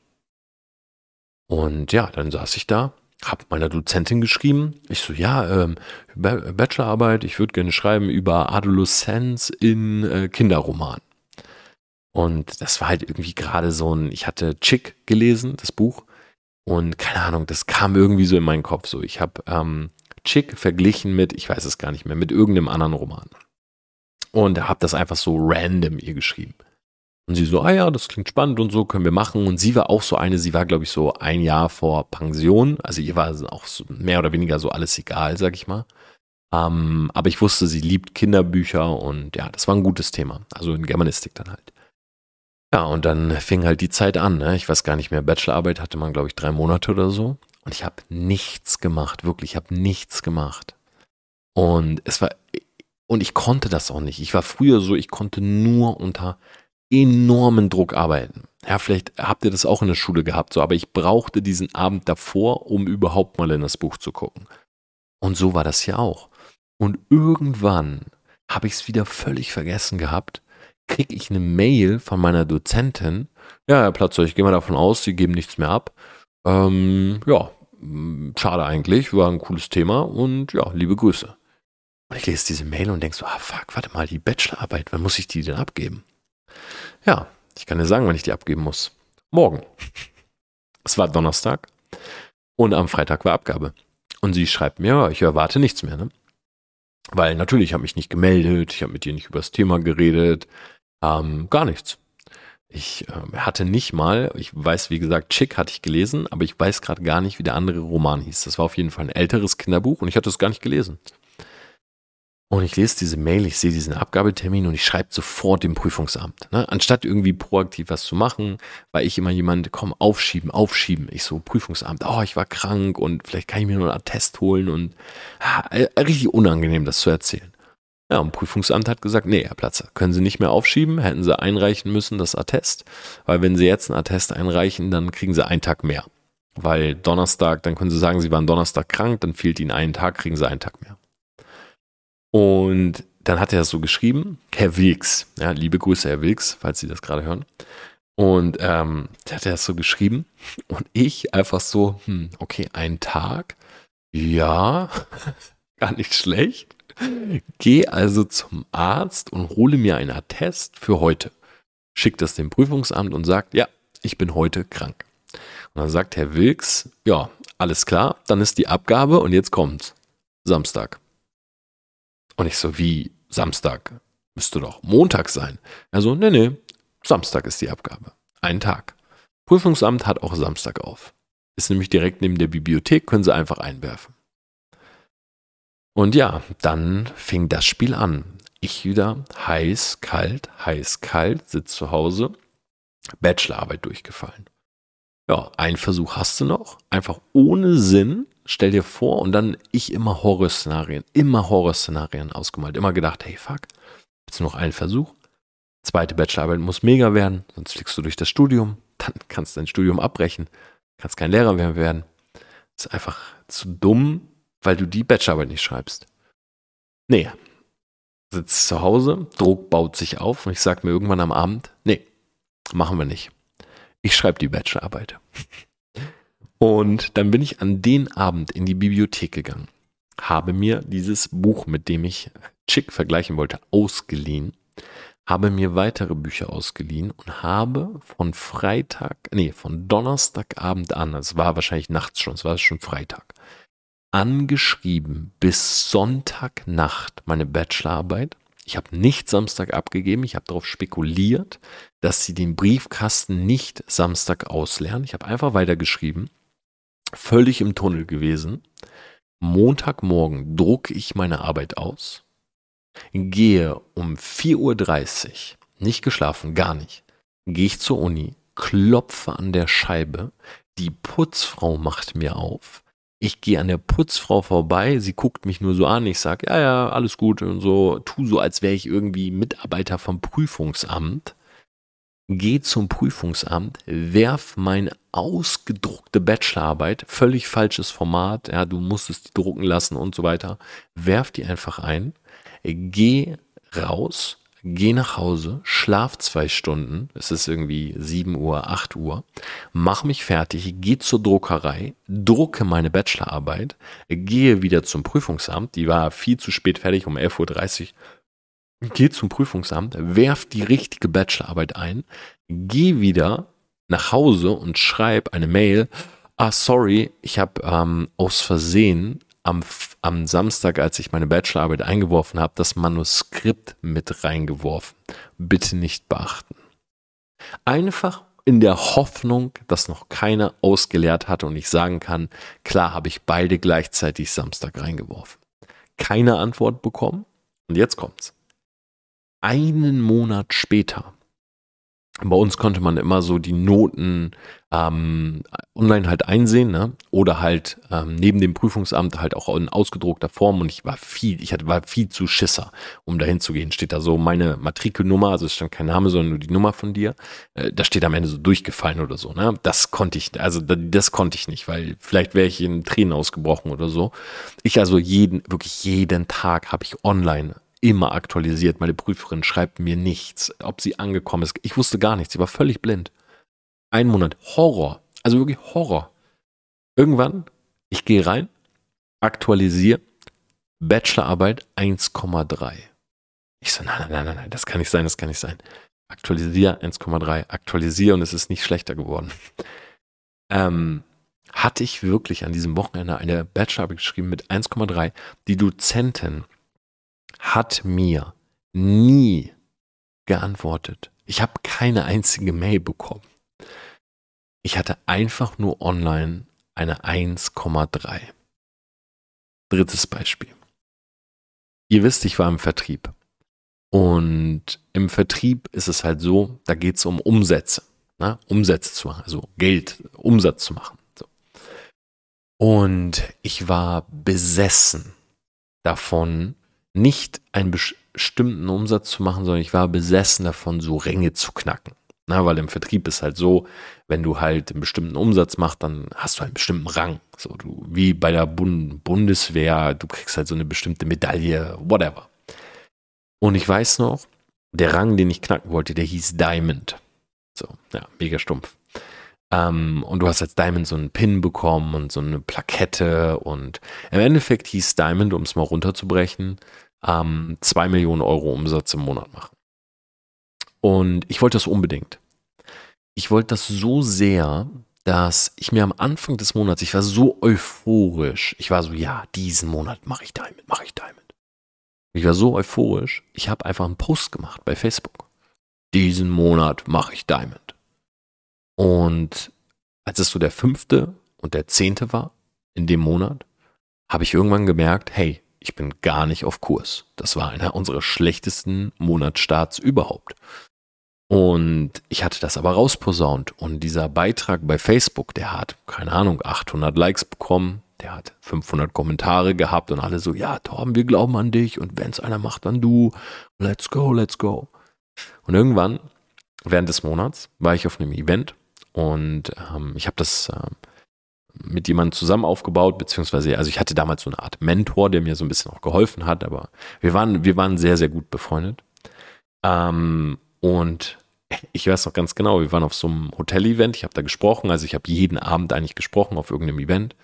Speaker 1: Und ja, dann saß ich da, hab meiner Dozentin geschrieben. Ich so, ja, ähm, Bachelorarbeit, ich würde gerne schreiben über Adoleszenz in äh, Kinderroman. Und das war halt irgendwie gerade so ein, ich hatte Chick gelesen, das Buch. Und keine Ahnung, das kam irgendwie so in meinen Kopf. So, ich habe ähm, Chick verglichen mit, ich weiß es gar nicht mehr, mit irgendeinem anderen Roman. Und habe das einfach so random ihr geschrieben. Und sie so, ah ja, das klingt spannend und so, können wir machen. Und sie war auch so eine, sie war, glaube ich, so ein Jahr vor Pension. Also ihr war auch so mehr oder weniger so alles egal, sag ich mal. Ähm, aber ich wusste, sie liebt Kinderbücher und ja, das war ein gutes Thema. Also in Germanistik dann halt. Ja, und dann fing halt die Zeit an. Ne? Ich weiß gar nicht mehr, Bachelorarbeit hatte man, glaube ich, drei Monate oder so. Und ich habe nichts gemacht, wirklich, ich habe nichts gemacht. Und es war, und ich konnte das auch nicht. Ich war früher so, ich konnte nur unter enormen Druck arbeiten. Ja, vielleicht habt ihr das auch in der Schule gehabt, so, aber ich brauchte diesen Abend davor, um überhaupt mal in das Buch zu gucken. Und so war das ja auch. Und irgendwann habe ich es wieder völlig vergessen gehabt kriege ich eine Mail von meiner Dozentin. Ja, Herr Platzer, ich gehe mal davon aus, Sie geben nichts mehr ab. Ähm, ja, schade eigentlich, war ein cooles Thema und ja, liebe Grüße. Und ich lese diese Mail und denke so, ah fuck, warte mal, die Bachelorarbeit, wann muss ich die denn abgeben? Ja, ich kann dir sagen, wann ich die abgeben muss. Morgen. Es war Donnerstag und am Freitag war Abgabe. Und sie schreibt mir, ich erwarte nichts mehr, ne? Weil natürlich, ich habe mich nicht gemeldet, ich habe mit dir nicht über das Thema geredet, ähm, gar nichts. Ich äh, hatte nicht mal, ich weiß, wie gesagt, Chick hatte ich gelesen, aber ich weiß gerade gar nicht, wie der andere Roman hieß. Das war auf jeden Fall ein älteres Kinderbuch und ich hatte es gar nicht gelesen. Und ich lese diese Mail, ich sehe diesen Abgabetermin und ich schreibe sofort dem Prüfungsamt. Ne? Anstatt irgendwie proaktiv was zu machen, war ich immer jemand, komm, aufschieben, aufschieben. Ich so, Prüfungsamt, oh, ich war krank und vielleicht kann ich mir nur einen Attest holen und ah, äh, richtig unangenehm, das zu erzählen. Ja, und Prüfungsamt hat gesagt, nee, Herr Platzer, können Sie nicht mehr aufschieben, hätten Sie einreichen müssen, das Attest, weil wenn Sie jetzt ein Attest einreichen, dann kriegen Sie einen Tag mehr. Weil Donnerstag, dann können Sie sagen, Sie waren Donnerstag krank, dann fehlt Ihnen einen Tag, kriegen Sie einen Tag mehr. Und dann hat er das so geschrieben, Herr Wilks, ja, liebe Grüße, Herr Wilks, falls Sie das gerade hören. Und ähm, der hat das so geschrieben und ich einfach so, hm, okay, ein Tag, ja, gar nicht schlecht. Geh also zum Arzt und hole mir einen Attest für heute. Schickt das dem Prüfungsamt und sagt, ja, ich bin heute krank. Und dann sagt Herr Wilks, ja, alles klar, dann ist die Abgabe und jetzt kommt's. Samstag. Und ich so, wie Samstag? Müsste doch Montag sein. Er so, nee, nee, Samstag ist die Abgabe. Ein Tag. Prüfungsamt hat auch Samstag auf. Ist nämlich direkt neben der Bibliothek, können Sie einfach einwerfen. Und ja, dann fing das Spiel an. Ich wieder heiß, kalt, heiß, kalt, sitze zu Hause, Bachelorarbeit durchgefallen. Ja, ein Versuch hast du noch, einfach ohne Sinn, stell dir vor, und dann ich immer Horrorszenarien, immer Horrorszenarien ausgemalt, immer gedacht, hey fuck, jetzt noch einen Versuch. Zweite Bachelorarbeit muss mega werden, sonst fliegst du durch das Studium, dann kannst du dein Studium abbrechen, kannst kein Lehrer mehr werden. Ist einfach zu dumm, weil du die Bachelorarbeit nicht schreibst. Nee. sitze zu Hause, Druck baut sich auf und ich sage mir irgendwann am Abend, nee, machen wir nicht. Ich schreibe die Bachelorarbeit. Und dann bin ich an den Abend in die Bibliothek gegangen, habe mir dieses Buch, mit dem ich Chick vergleichen wollte, ausgeliehen, habe mir weitere Bücher ausgeliehen und habe von Freitag, nee, von Donnerstagabend an, es war wahrscheinlich nachts schon, es war schon Freitag, angeschrieben bis Sonntagnacht meine Bachelorarbeit. Ich habe nicht Samstag abgegeben, ich habe darauf spekuliert, dass sie den Briefkasten nicht Samstag ausleeren. Ich habe einfach weitergeschrieben, völlig im Tunnel gewesen. Montagmorgen drucke ich meine Arbeit aus, gehe um 4.30 Uhr, nicht geschlafen, gar nicht, gehe ich zur Uni, klopfe an der Scheibe, die Putzfrau macht mir auf, ich gehe an der Putzfrau vorbei, sie guckt mich nur so an, ich sage, ja, ja, alles gut und so, tu so, als wäre ich irgendwie Mitarbeiter vom Prüfungsamt, gehe zum Prüfungsamt, werf meine ausgedruckte Bachelorarbeit, völlig falsches Format, ja, du musstest die drucken lassen und so weiter, werf die einfach ein, geh raus, geh nach Hause, schlaf zwei Stunden, es ist irgendwie 7 Uhr, 8 Uhr, mach mich fertig, geh zur Druckerei, drucke meine Bachelorarbeit, gehe wieder zum Prüfungsamt, die war viel zu spät fertig, um 11.30 Uhr, geh zum Prüfungsamt, werf die richtige Bachelorarbeit ein, geh wieder nach Hause und schreib eine Mail, ah sorry, ich habe ähm, aus Versehen am, am Samstag, als ich meine Bachelorarbeit eingeworfen habe, das Manuskript mit reingeworfen. Bitte nicht beachten. Einfach in der Hoffnung, dass noch keiner ausgeleert hat und ich sagen kann, klar habe ich beide gleichzeitig Samstag reingeworfen. Keine Antwort bekommen und jetzt kommt's. Einen Monat später bei uns konnte man immer so die Noten ähm, online halt einsehen, ne? Oder halt ähm, neben dem Prüfungsamt halt auch in ausgedruckter Form. Und ich war viel, ich hatte, war viel zu Schisser, um dahin zu gehen. Steht da so meine Matrikelnummer, also es stand kein Name, sondern nur die Nummer von dir. Äh, da steht am Ende so durchgefallen oder so, ne? Das konnte ich, also das, das konnte ich nicht, weil vielleicht wäre ich in Tränen ausgebrochen oder so. Ich also jeden, wirklich jeden Tag habe ich online immer aktualisiert. Meine Prüferin schreibt mir nichts, ob sie angekommen ist. Ich wusste gar nichts. Sie war völlig blind. Ein Monat. Horror. Also wirklich Horror. Irgendwann, ich gehe rein, aktualisiere, Bachelorarbeit 1,3. Ich so, nein, nein, nein, nein, das kann nicht sein, das kann nicht sein. Aktualisiere 1,3, aktualisiere und es ist nicht schlechter geworden. Ähm, hatte ich wirklich an diesem Wochenende eine Bachelorarbeit geschrieben mit 1,3. Die Dozentin hat mir nie geantwortet. Ich habe keine einzige Mail bekommen. Ich hatte einfach nur online eine 1,3. Drittes Beispiel. Ihr wisst, ich war im Vertrieb. Und im Vertrieb ist es halt so, da geht es um Umsätze. Ne? Umsätze zu machen, also Geld, Umsatz zu machen. So. Und ich war besessen davon, nicht einen bestimmten Umsatz zu machen, sondern ich war besessen davon, so Ränge zu knacken. Na, weil im Vertrieb ist halt so, wenn du halt einen bestimmten Umsatz machst, dann hast du einen bestimmten Rang. So, du, wie bei der Bund Bundeswehr, du kriegst halt so eine bestimmte Medaille, whatever. Und ich weiß noch, der Rang, den ich knacken wollte, der hieß Diamond. So, ja, mega stumpf. Ähm, und du hast als Diamond so einen Pin bekommen und so eine Plakette. Und im Endeffekt hieß Diamond, um es mal runterzubrechen, ähm, 2 Millionen Euro Umsatz im Monat machen. Und ich wollte das unbedingt. Ich wollte das so sehr, dass ich mir am Anfang des Monats, ich war so euphorisch. Ich war so, ja, diesen Monat mache ich Diamond, mache ich Diamond. Ich war so euphorisch, ich habe einfach einen Post gemacht bei Facebook. Diesen Monat mache ich Diamond. Und als es so der fünfte und der zehnte war in dem Monat, habe ich irgendwann gemerkt, hey, ich bin gar nicht auf Kurs. Das war einer unserer schlechtesten Monatsstarts überhaupt. Und ich hatte das aber rausposaunt. Und dieser Beitrag bei Facebook, der hat, keine Ahnung, 800 Likes bekommen. Der hat 500 Kommentare gehabt und alle so, ja, Torben, wir glauben an dich. Und wenn es einer macht, dann du. Let's go, let's go. Und irgendwann, während des Monats, war ich auf einem Event und ähm, ich habe das, äh, mit jemandem zusammen aufgebaut, beziehungsweise, also ich hatte damals so eine Art Mentor, der mir so ein bisschen auch geholfen hat, aber wir waren, wir waren sehr, sehr gut befreundet. Ähm, und ich weiß noch ganz genau, wir waren auf so einem Hotel-Event, ich habe da gesprochen, also ich habe jeden Abend eigentlich gesprochen auf irgendeinem Event.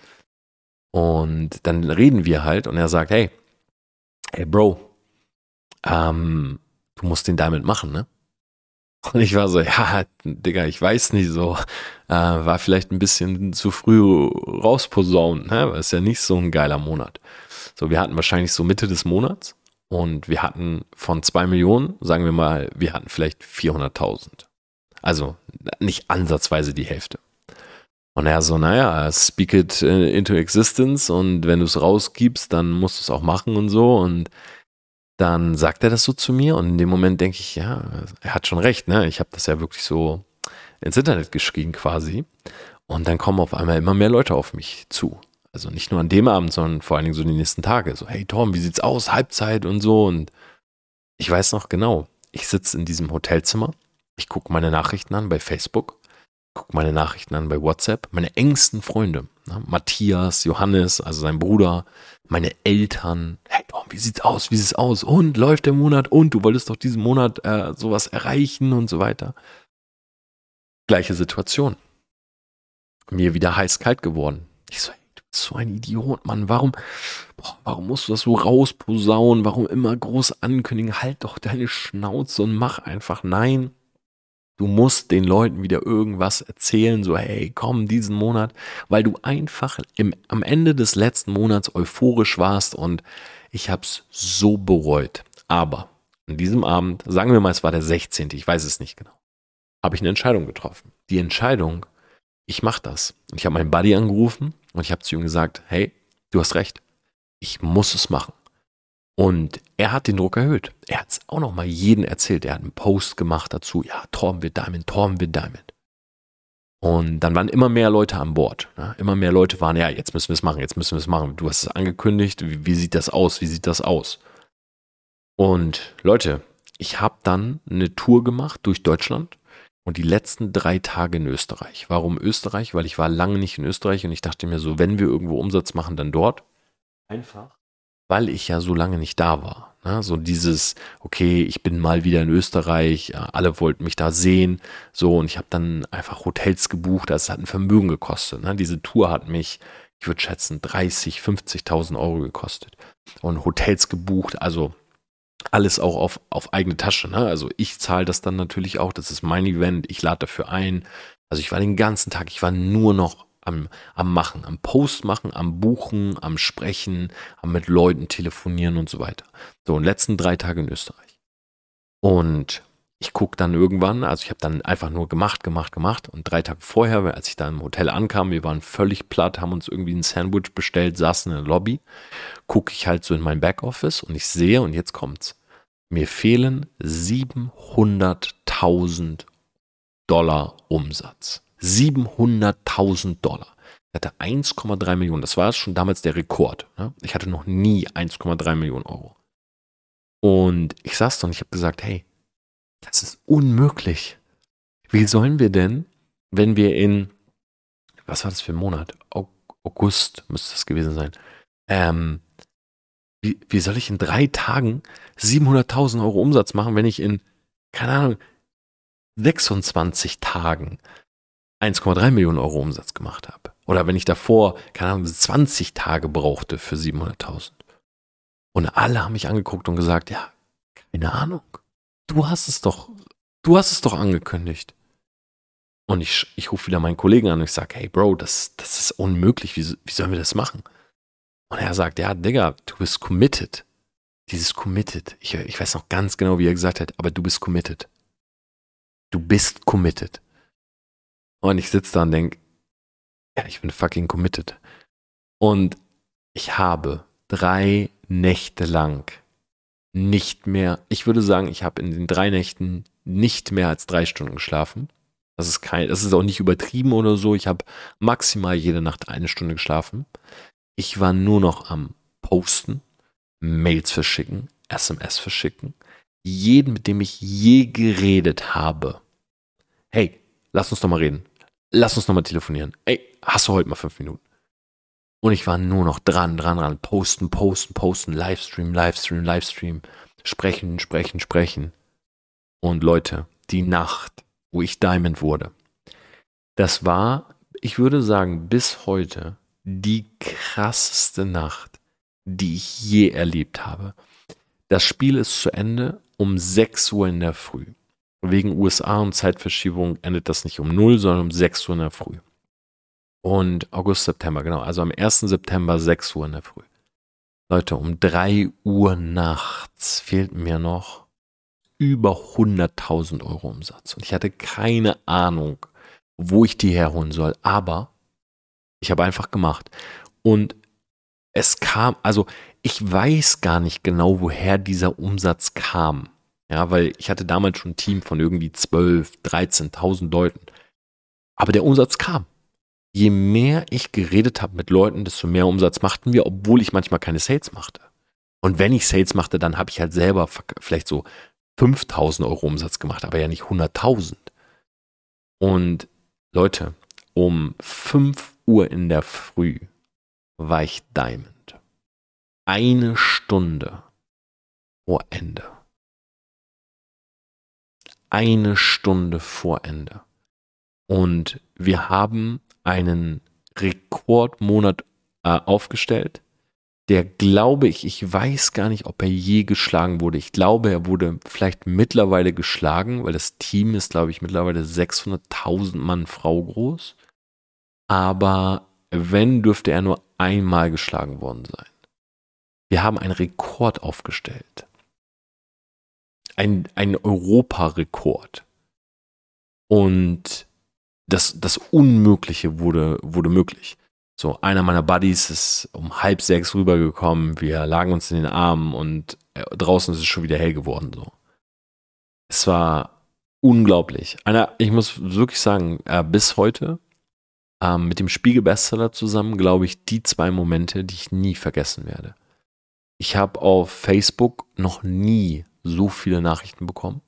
Speaker 1: Und dann reden wir halt und er sagt, hey, hey Bro, ähm, du musst den Diamond machen, ne? Und ich war so, ja, Digga, ich weiß nicht so. Äh, war vielleicht ein bisschen zu früh rausposaunt, ne? Ist ja nicht so ein geiler Monat. So, wir hatten wahrscheinlich so Mitte des Monats und wir hatten von zwei Millionen, sagen wir mal, wir hatten vielleicht 400.000. Also nicht ansatzweise die Hälfte. Und er so, naja, speak it äh, into existence und wenn du es rausgibst, dann musst du es auch machen und so. Und dann sagt er das so zu mir und in dem Moment denke ich, ja, er hat schon recht, ne? Ich habe das ja wirklich so ins Internet geschrieben quasi. Und dann kommen auf einmal immer mehr Leute auf mich zu. Also nicht nur an dem Abend, sondern vor allen Dingen so die nächsten Tage. So, hey Tom, wie sieht's aus? Halbzeit und so. Und ich weiß noch genau, ich sitze in diesem Hotelzimmer, ich gucke meine Nachrichten an bei Facebook, gucke meine Nachrichten an bei WhatsApp, meine engsten Freunde, ne? Matthias, Johannes, also sein Bruder, meine Eltern, hey Tom, wie sieht's aus, wie sieht's aus? Und läuft der Monat? Und du wolltest doch diesen Monat äh, sowas erreichen und so weiter. Gleiche Situation. Mir wieder heiß-kalt geworden. Ich so, hey, du bist so ein Idiot, Mann, warum, boah, warum musst du das so rausposaunen, warum immer groß ankündigen, halt doch deine Schnauze und mach einfach, nein, Du musst den Leuten wieder irgendwas erzählen, so hey, komm diesen Monat, weil du einfach im, am Ende des letzten Monats euphorisch warst und ich hab's so bereut. Aber an diesem Abend, sagen wir mal, es war der 16., ich weiß es nicht genau, habe ich eine Entscheidung getroffen. Die Entscheidung, ich mach das. Und ich habe meinen Buddy angerufen und ich habe zu ihm gesagt, hey, du hast recht, ich muss es machen. Und er hat den Druck erhöht. Er hat es auch noch mal jedem erzählt. Er hat einen Post gemacht dazu. Ja, Torben wird Diamond, Torben wird Diamond. Und dann waren immer mehr Leute an Bord. Ne? Immer mehr Leute waren, ja, jetzt müssen wir es machen, jetzt müssen wir es machen. Du hast es angekündigt. Wie, wie sieht das aus? Wie sieht das aus? Und Leute, ich habe dann eine Tour gemacht durch Deutschland und die letzten drei Tage in Österreich. Warum Österreich? Weil ich war lange nicht in Österreich und ich dachte mir so, wenn wir irgendwo Umsatz machen, dann dort. Einfach weil ich ja so lange nicht da war. Ne? So dieses, okay, ich bin mal wieder in Österreich, alle wollten mich da sehen, so und ich habe dann einfach Hotels gebucht, das hat ein Vermögen gekostet. Ne? Diese Tour hat mich, ich würde schätzen, 30, 50.000 Euro gekostet und Hotels gebucht, also alles auch auf, auf eigene Tasche. Ne? Also ich zahle das dann natürlich auch, das ist mein Event, ich lade dafür ein. Also ich war den ganzen Tag, ich war nur noch am, am Machen, am Post machen, am Buchen, am Sprechen, am mit Leuten telefonieren und so weiter. So, und letzten drei Tage in Österreich. Und ich gucke dann irgendwann, also ich habe dann einfach nur gemacht, gemacht, gemacht. Und drei Tage vorher, als ich da im Hotel ankam, wir waren völlig platt, haben uns irgendwie ein Sandwich bestellt, saßen in der Lobby, gucke ich halt so in mein Backoffice und ich sehe, und jetzt kommt's, mir fehlen 700.000 Dollar Umsatz. 700.000 Dollar. Ich hatte 1,3 Millionen. Das war schon damals der Rekord. Ne? Ich hatte noch nie 1,3 Millionen Euro. Und ich saß da und ich habe gesagt, hey, das ist unmöglich. Wie sollen wir denn, wenn wir in, was war das für ein Monat? August müsste das gewesen sein. Ähm, wie, wie soll ich in drei Tagen 700.000 Euro Umsatz machen, wenn ich in, keine Ahnung, 26 Tagen 1,3 Millionen Euro Umsatz gemacht habe. Oder wenn ich davor, keine Ahnung, 20 Tage brauchte für 700.000. Und alle haben mich angeguckt und gesagt, ja, keine Ahnung. Du hast es doch, du hast es doch angekündigt. Und ich, ich rufe wieder meinen Kollegen an und ich sage, hey Bro, das, das ist unmöglich, wie, wie sollen wir das machen? Und er sagt, ja, Digga, du bist committed. Dieses committed. Ich, ich weiß noch ganz genau, wie er gesagt hat, aber du bist committed. Du bist committed. Und ich sitze da und denke, ja, ich bin fucking committed. Und ich habe drei Nächte lang nicht mehr, ich würde sagen, ich habe in den drei Nächten nicht mehr als drei Stunden geschlafen. Das ist kein, das ist auch nicht übertrieben oder so. Ich habe maximal jede Nacht eine Stunde geschlafen. Ich war nur noch am Posten, Mails verschicken, SMS verschicken. Jeden, mit dem ich je geredet habe. Hey, lass uns doch mal reden. lass uns nochmal telefonieren. Ey, hast du heute mal fünf Minuten? Und ich war nur noch dran, dran, dran. Posten, posten, posten, Livestream, Livestream, Livestream. Sprechen, sprechen, sprechen. Und Leute, die Nacht, wo ich Diamond wurde, das war, ich würde sagen, bis heute die krasseste Nacht, die ich je erlebt habe. Das Spiel ist zu Ende um 6 Uhr in der Früh. Wegen USA und Zeitverschiebung endet das nicht um 0, sondern um 6 Uhr in der Früh. Und August, September, genau. Also am 1. September 6 Uhr in der Früh. Leute, um 3 Uhr nachts fehlten mir noch über 100.000 Euro Umsatz. Und ich hatte keine Ahnung, wo ich die herholen soll. Aber ich habe einfach gemacht. Und es kam, also ich weiß gar nicht genau, woher dieser Umsatz kam. Ja, weil ich hatte damals schon ein Team von irgendwie 12, 13.000 Leuten. Aber der Umsatz kam. Je mehr ich geredet habe mit Leuten, desto mehr Umsatz machten wir, obwohl ich manchmal keine Sales machte. Und wenn ich Sales machte, dann habe ich halt selber vielleicht so 5000 Euro Umsatz gemacht, aber ja nicht 100.000. Und Leute, um 5 Uhr in der Früh war ich Diamond. Eine Stunde vor Ende. Eine Stunde vor Ende. Und wir haben einen Rekordmonat äh, aufgestellt der glaube ich, ich weiß gar nicht, ob er je geschlagen wurde. Ich glaube, er wurde vielleicht mittlerweile geschlagen, weil das Team ist, glaube ich, mittlerweile 600.000 Mann Frau groß. Aber wenn, dürfte er nur einmal geschlagen worden sein. Wir haben einen Rekord aufgestellt. Ein, ein Europarekord. Und das, das Unmögliche wurde, wurde möglich. So, einer meiner Buddies ist um halb sechs rübergekommen. Wir lagen uns in den Armen und äh, draußen ist es schon wieder hell geworden. So. Es war unglaublich. Einer, ich muss wirklich sagen, äh, bis heute ähm, mit dem Spiegel-Bestseller zusammen, glaube ich, die zwei Momente, die ich nie vergessen werde. Ich habe auf Facebook noch nie so viele Nachrichten bekommen.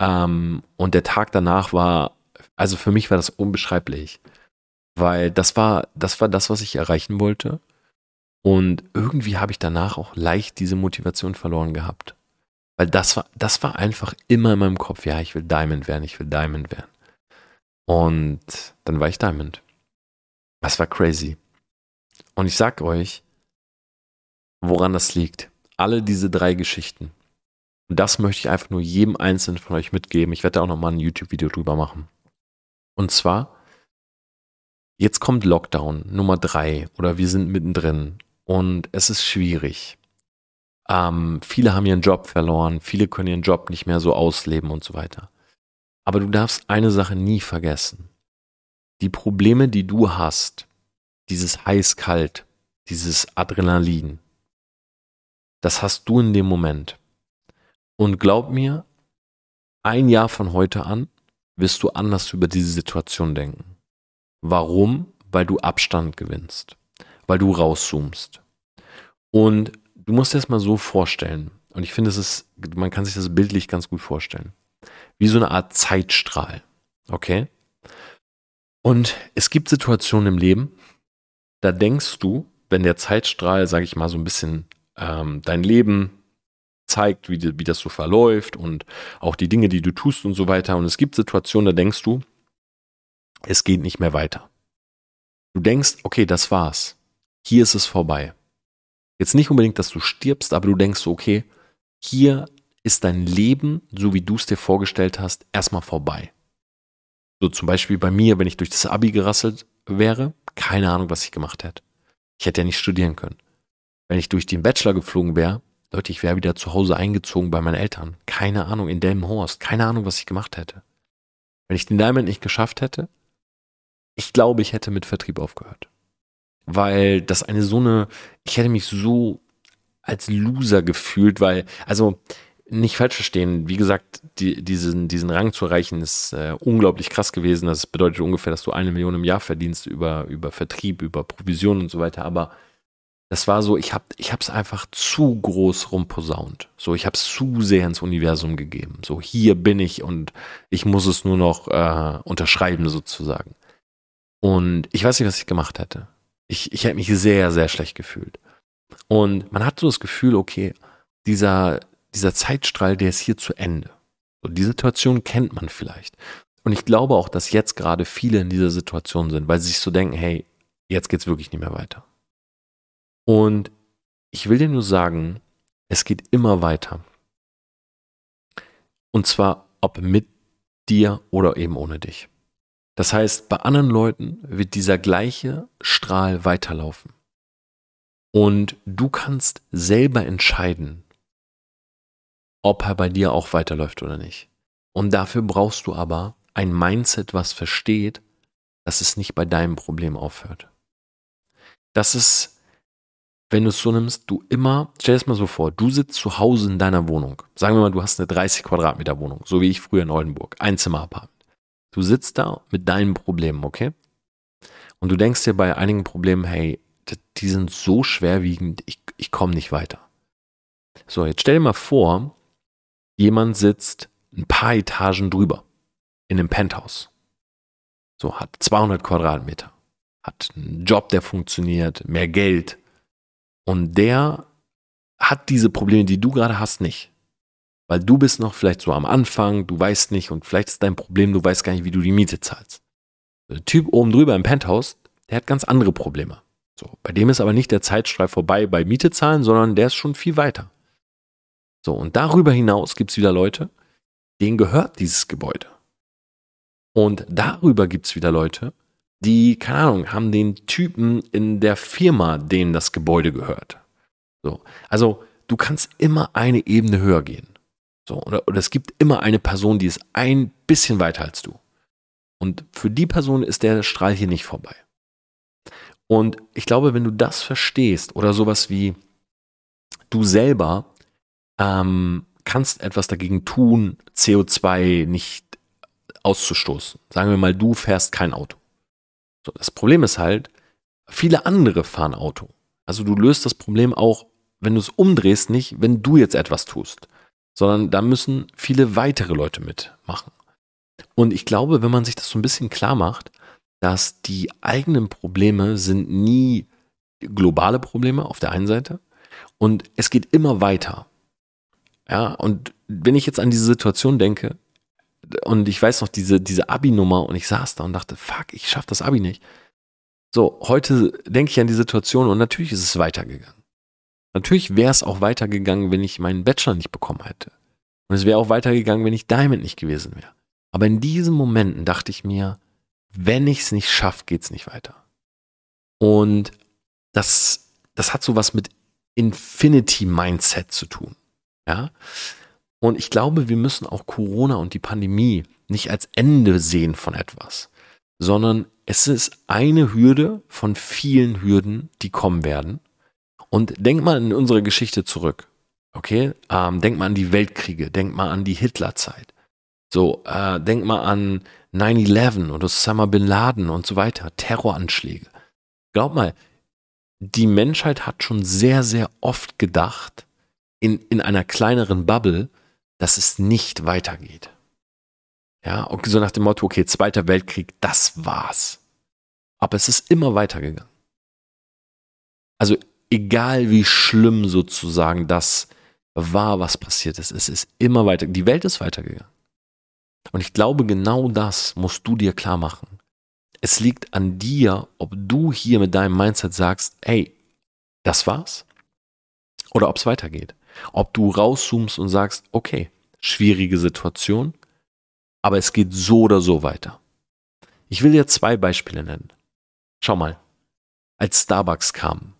Speaker 1: Ähm, und der Tag danach war, also für mich war das unbeschreiblich weil das war, das war das, was ich erreichen wollte. Und irgendwie habe ich danach auch leicht diese Motivation verloren gehabt. Weil das war, das war einfach immer in meinem Kopf, ja, ich will Diamond werden, ich will Diamond werden. Und dann war ich Diamond. Das war crazy. Und ich sag euch, woran das liegt. Alle diese drei Geschichten. Und das möchte ich einfach nur jedem Einzelnen von euch mitgeben. Ich werde da auch nochmal ein YouTube-Video drüber machen. Und zwar, Jetzt kommt Lockdown Nummer drei oder wir sind mittendrin und es ist schwierig. Ähm, viele haben ihren Job verloren, viele können ihren Job nicht mehr so ausleben und so weiter. Aber du darfst eine Sache nie vergessen. Die Probleme, die du hast, dieses heiß-kalt, dieses Adrenalin, das hast du in dem Moment. Und glaub mir, ein Jahr von heute an wirst du anders über diese Situation denken. Warum? Weil du Abstand gewinnst, weil du rauszoomst. Und du musst dir das mal so vorstellen. Und ich finde, es ist, man kann sich das bildlich ganz gut vorstellen. Wie so eine Art Zeitstrahl. Okay? Und es gibt Situationen im Leben, da denkst du, wenn der Zeitstrahl, sage ich mal, so ein bisschen ähm, dein Leben zeigt, wie, wie das so verläuft und auch die Dinge, die du tust und so weiter. Und es gibt Situationen, da denkst du, es geht nicht mehr weiter. Du denkst, okay, das war's. Hier ist es vorbei. Jetzt nicht unbedingt, dass du stirbst, aber du denkst, okay, hier ist dein Leben, so wie du es dir vorgestellt hast, erstmal vorbei. So zum Beispiel bei mir, wenn ich durch das Abi gerasselt wäre, keine Ahnung, was ich gemacht hätte. Ich hätte ja nicht studieren können. Wenn ich durch den Bachelor geflogen wäre, Leute, ich wäre wieder zu Hause eingezogen bei meinen Eltern. Keine Ahnung, in Delmenhorst. Keine Ahnung, was ich gemacht hätte. Wenn ich den Diamond nicht geschafft hätte, ich glaube, ich hätte mit Vertrieb aufgehört. Weil das eine so eine, ich hätte mich so als Loser gefühlt, weil, also nicht falsch verstehen, wie gesagt, die, diesen, diesen Rang zu erreichen ist äh, unglaublich krass gewesen. Das bedeutet ungefähr, dass du eine Million im Jahr verdienst über, über Vertrieb, über Provision und so weiter. Aber das war so, ich habe ich es einfach zu groß rumposaunt. So, ich habe es zu sehr ins Universum gegeben. So, hier bin ich und ich muss es nur noch äh, unterschreiben sozusagen. Und ich weiß nicht, was ich gemacht hätte. Ich, ich hätte mich sehr, sehr schlecht gefühlt. Und man hat so das Gefühl, okay, dieser, dieser Zeitstrahl, der ist hier zu Ende. So, die Situation kennt man vielleicht. Und ich glaube auch, dass jetzt gerade viele in dieser Situation sind, weil sie sich so denken, hey, jetzt geht's wirklich nicht mehr weiter. Und ich will dir nur sagen, es geht immer weiter. Und zwar ob mit dir oder eben ohne dich. Das heißt, bei anderen Leuten wird dieser gleiche Strahl weiterlaufen. Und du kannst selber entscheiden, ob er bei dir auch weiterläuft oder nicht. Und dafür brauchst du aber ein Mindset, was versteht, dass es nicht bei deinem Problem aufhört. Das ist wenn du es so nimmst, du immer, stell das mal so vor, du sitzt zu Hause in deiner Wohnung. Sagen wir mal, du hast eine 30 Quadratmeter Wohnung, so wie ich früher in Oldenburg, ein Zimmer-Apartment. Du sitzt da mit deinen Problemen, okay? Und du denkst dir bei einigen Problemen, hey, die sind so schwerwiegend, ich, ich komme nicht weiter. So, jetzt stell dir mal vor, jemand sitzt ein paar Etagen drüber in einem Penthouse. So, hat 200 Quadratmeter, hat einen Job, der funktioniert, mehr Geld, und der hat diese Probleme, die du gerade hast, nicht. Weil du bist noch vielleicht so am Anfang, du weißt nicht und vielleicht ist dein Problem, du weißt gar nicht, wie du die Miete zahlst. Der Typ oben drüber im Penthouse, der hat ganz andere Probleme. So, bei dem ist aber nicht der Zeitstreif vorbei bei Miete zahlen, sondern der ist schon viel weiter. So, und darüber hinaus gibt es wieder Leute, denen gehört dieses Gebäude. Und darüber gibt es wieder Leute, die, keine Ahnung, haben den Typen in der Firma, denen das Gebäude gehört. So. Also, du kannst immer eine Ebene höher gehen. So, oder, oder es gibt immer eine Person, die ist ein bisschen weiter als du. Und für die Person ist der Strahl hier nicht vorbei. Und ich glaube, wenn du das verstehst oder sowas wie du selber ähm, kannst etwas dagegen tun, CO2 nicht auszustoßen. Sagen wir mal, du fährst kein Auto. So, das Problem ist halt, viele andere fahren Auto. Also du löst das Problem auch, wenn du es umdrehst, nicht, wenn du jetzt etwas tust, sondern da müssen viele weitere Leute mitmachen. Und ich glaube, wenn man sich das so ein bisschen klar macht, dass die eigenen Probleme sind nie globale Probleme auf der einen Seite und es geht immer weiter. Ja, und wenn ich jetzt an diese Situation denke, und ich weiß noch diese, diese Abi-Nummer und ich saß da und dachte, fuck, ich schaff das Abi nicht. So, heute denke ich an die Situation und natürlich ist es weitergegangen. Natürlich wäre es auch weitergegangen, wenn ich meinen Bachelor nicht bekommen hätte. Und es wäre auch weitergegangen, wenn ich Diamond nicht gewesen wäre. Aber in diesen Momenten dachte ich mir, wenn ich es nicht schaffe, geht es nicht weiter. Und das, das hat so was mit Infinity Mindset zu tun. Ja, und ich glaube, wir müssen auch Corona und die Pandemie nicht als Ende sehen von etwas, sondern es ist eine Hürde von vielen Hürden, die kommen werden. Und denk mal in unsere Geschichte zurück. Okay? Ähm, denk mal an die Weltkriege, denk mal an die Hitlerzeit. So, äh, denk mal an 9-11 und Osama Bin Laden und so weiter, Terroranschläge. Glaub mal, die Menschheit hat schon sehr, sehr oft gedacht, in, in einer kleineren Bubble, dass es nicht weitergeht. Ja, so nach dem Motto, okay, Zweiter Weltkrieg, das war's. Aber es ist immer weitergegangen. Also egal wie schlimm sozusagen das war, was passiert ist, es ist immer weiter, die Welt ist weitergegangen. Und ich glaube, genau das musst du dir klar machen. Es liegt an dir, ob du hier mit deinem Mindset sagst, hey, das war's, oder ob es weitergeht. Ob du rauszoomst und sagst, okay, schwierige Situation, aber es geht so oder so weiter. Ich will dir zwei Beispiele nennen. Schau mal, als Starbucks kam.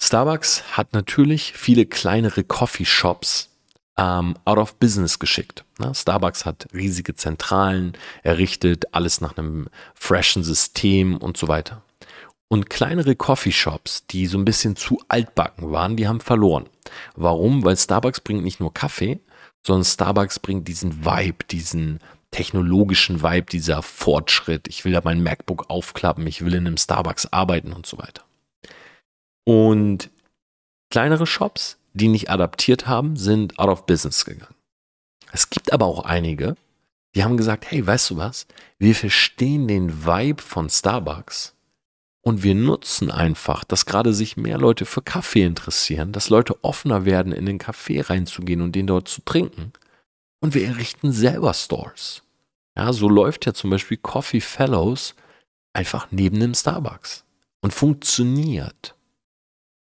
Speaker 1: Starbucks hat natürlich viele kleinere Coffeeshops ähm, out of business geschickt. Ne? Starbucks hat riesige Zentralen errichtet, alles nach einem freshen System und so weiter. Und kleinere Coffeeshops, die so ein bisschen zu altbacken waren, die haben verloren. Warum? Weil Starbucks bringt nicht nur Kaffee, sondern Starbucks bringt diesen Vibe, diesen technologischen Vibe, dieser Fortschritt. Ich will da mein MacBook aufklappen, ich will in einem Starbucks arbeiten und so weiter. Und kleinere Shops, die nicht adaptiert haben, sind out of business gegangen. Es gibt aber auch einige, die haben gesagt, hey, weißt du was? Wir verstehen den Vibe von Starbucks und wir nutzen einfach, dass gerade sich mehr Leute für Kaffee interessieren, dass Leute offener werden, in den Kaffee reinzugehen und den dort zu trinken. Und wir errichten selber Stores. Ja, so läuft ja zum Beispiel Coffee Fellows einfach neben dem Starbucks und funktioniert.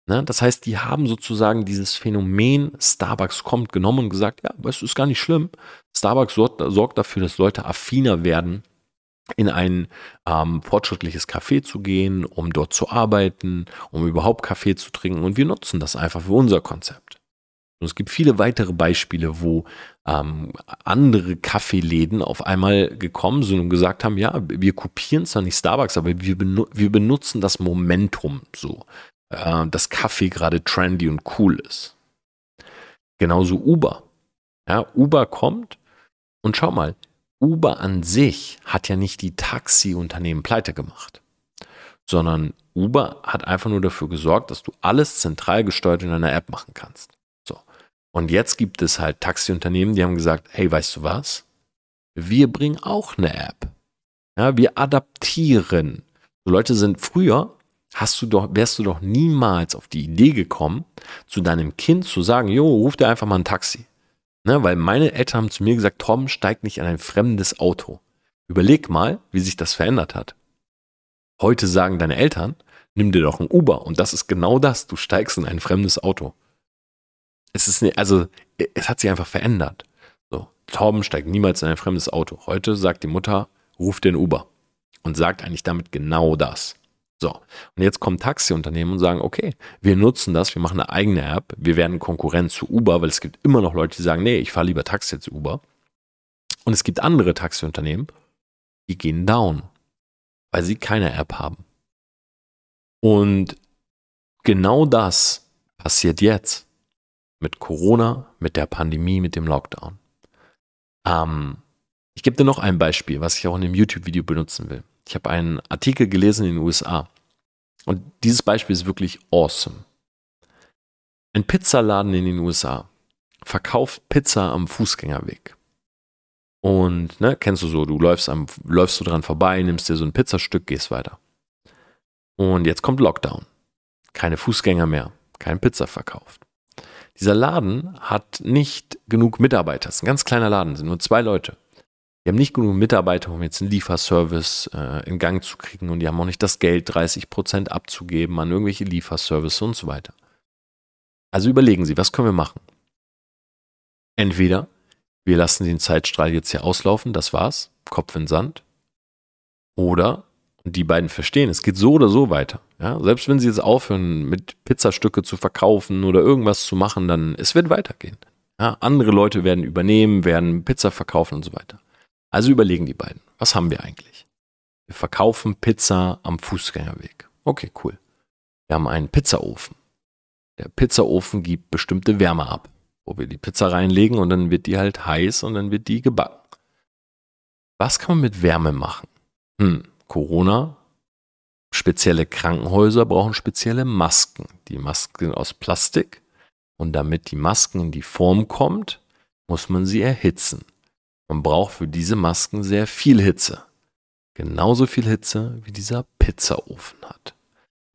Speaker 1: Ne? Das heißt, die haben sozusagen dieses Phänomen Starbucks kommt genommen und gesagt, ja, es ist gar nicht schlimm. Starbucks sorgt, sorgt dafür, dass Leute affiner werden, in ein ähm, fortschrittliches Café zu gehen, um dort zu arbeiten, um überhaupt Kaffee zu trinken. Und wir nutzen das einfach für unser Konzept. Und es gibt viele weitere Beispiele, wo ähm, andere Kaffeeläden auf einmal gekommen sind und gesagt haben, ja, wir kopieren zwar nicht Starbucks, aber wir, benu wir benutzen das Momentum so, äh, dass Kaffee gerade trendy und cool ist. Genauso Uber. Ja, Uber kommt und schau mal, Uber an sich hat ja nicht die Taxiunternehmen pleite gemacht, sondern Uber hat einfach nur dafür gesorgt, dass du alles zentral gesteuert in einer App machen kannst. So. Und jetzt gibt es halt Taxiunternehmen, die haben gesagt, hey, weißt du was? Wir bringen auch eine App. Ja, wir adaptieren. So Leute sind früher, hast du doch, wärst du doch niemals auf die Idee gekommen, zu deinem Kind zu sagen, jo, ruf dir einfach mal ein Taxi. Ne, weil meine Eltern haben zu mir gesagt, Tom, steig nicht in ein fremdes Auto. Überleg mal, wie sich das verändert hat. Heute sagen deine Eltern, nimm dir doch ein Uber. Und das ist genau das. Du steigst in ein fremdes Auto. Es ist, also, es hat sich einfach verändert. So, Tom steigt niemals in ein fremdes Auto. Heute sagt die Mutter, ruf dir ein Uber. Und sagt eigentlich damit genau das. So, und jetzt kommen Taxiunternehmen und sagen, okay, wir nutzen das, wir machen eine eigene App, wir werden Konkurrent zu Uber, weil es gibt immer noch Leute, die sagen, nee, ich fahre lieber Taxi als Uber. Und es gibt andere Taxiunternehmen, die gehen down, weil sie keine App haben. Und genau das passiert jetzt mit Corona, mit der Pandemie, mit dem Lockdown. Ähm, ich gebe dir noch ein Beispiel, was ich auch in dem YouTube-Video benutzen will. Ich habe einen Artikel gelesen in den USA. Und dieses Beispiel ist wirklich awesome. Ein Pizzaladen in den USA verkauft Pizza am Fußgängerweg. Und ne, kennst du so, du läufst, am, läufst du dran vorbei, nimmst dir so ein Pizzastück, gehst weiter. Und jetzt kommt Lockdown. Keine Fußgänger mehr, kein Pizza verkauft. Dieser Laden hat nicht genug Mitarbeiter. Es ist ein ganz kleiner Laden, sind nur zwei Leute. Die haben nicht genug Mitarbeiter, um jetzt einen Lieferservice äh, in Gang zu kriegen und die haben auch nicht das Geld, 30 Prozent abzugeben an irgendwelche Lieferservice und so weiter. Also überlegen Sie, was können wir machen? Entweder wir lassen den Zeitstrahl jetzt hier auslaufen, das war's, Kopf in Sand. Oder, und die beiden verstehen, es geht so oder so weiter. Ja? Selbst wenn sie jetzt aufhören, mit Pizzastücke zu verkaufen oder irgendwas zu machen, dann es wird weitergehen. Ja? Andere Leute werden übernehmen, werden Pizza verkaufen und so weiter. Also überlegen die beiden, was haben wir eigentlich? Wir verkaufen Pizza am Fußgängerweg. Okay, cool. Wir haben einen Pizzaofen. Der Pizzaofen gibt bestimmte Wärme ab, wo wir die Pizza reinlegen und dann wird die halt heiß und dann wird die gebacken. Was kann man mit Wärme machen? Hm, Corona. Spezielle Krankenhäuser brauchen spezielle Masken. Die Masken sind aus Plastik und damit die Masken in die Form kommt, muss man sie erhitzen. Man braucht für diese Masken sehr viel Hitze. Genauso viel Hitze wie dieser Pizzaofen hat.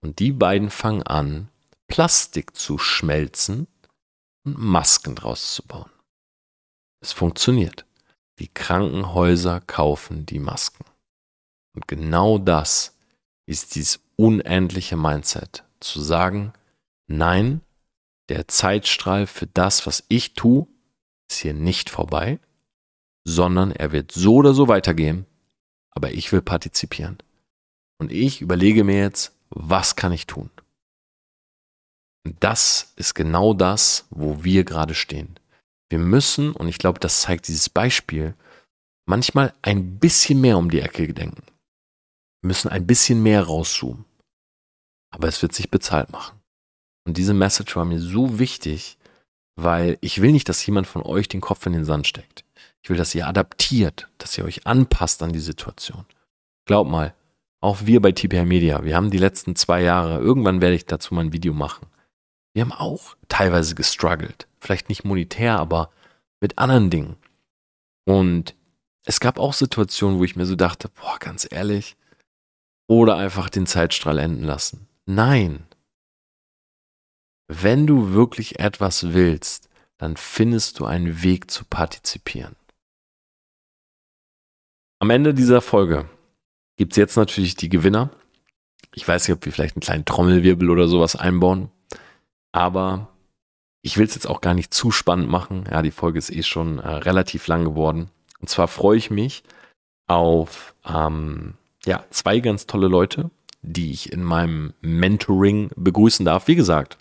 Speaker 1: Und die beiden fangen an, Plastik zu schmelzen und Masken draus zu bauen. Es funktioniert. Die Krankenhäuser kaufen die Masken. Und genau das ist dieses unendliche Mindset, zu sagen, nein, der Zeitstrahl für das, was ich tue, ist hier nicht vorbei sondern er wird so oder so weitergehen, aber ich will partizipieren. Und ich überlege mir jetzt, was kann ich tun? Das ist genau das, wo wir gerade stehen. Wir müssen, und ich glaube, das zeigt dieses Beispiel, manchmal ein bisschen mehr um die Ecke denken. Wir müssen ein bisschen mehr rauszoomen. Aber es wird sich bezahlt machen. Und diese Message war mir so wichtig, weil ich will nicht, dass jemand von euch den Kopf in den Sand steckt. Ich will, dass ihr adaptiert, dass ihr euch anpasst an die Situation. Glaub mal, Auch wir bei TPI Media, wir haben die letzten zwei Jahre, irgendwann werde ich dazu mal ein Video machen. Wir haben auch teilweise gestruggelt. Vielleicht nicht monetär, aber mit anderen Dingen. Und es gab auch Situationen, wo ich mir so dachte, boah, ganz ehrlich, oder einfach den Zeitstrahl enden lassen. Nein. Wenn du wirklich etwas willst, dann findest du einen Weg zu partizipieren. Am Ende dieser Folge gibt es jetzt natürlich die Gewinner. Ich weiß nicht, ob wir vielleicht einen kleinen Trommelwirbel oder sowas einbauen, aber ich will es jetzt auch gar nicht zu spannend machen. Ja, die Folge ist eh schon äh, relativ lang geworden. Und zwar freue ich mich auf ähm, ja, zwei ganz tolle Leute, die ich in meinem Mentoring begrüßen darf. Wie gesagt,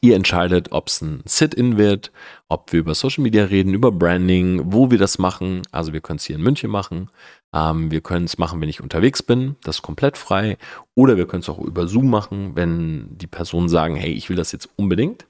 Speaker 1: Ihr entscheidet, ob es ein Sit-in wird, ob wir über Social Media reden, über Branding, wo wir das machen. Also wir können es hier in München machen. Ähm, wir können es machen, wenn ich unterwegs bin. Das ist komplett frei. Oder wir können es auch über Zoom machen, wenn die Personen sagen, hey, ich will das jetzt unbedingt.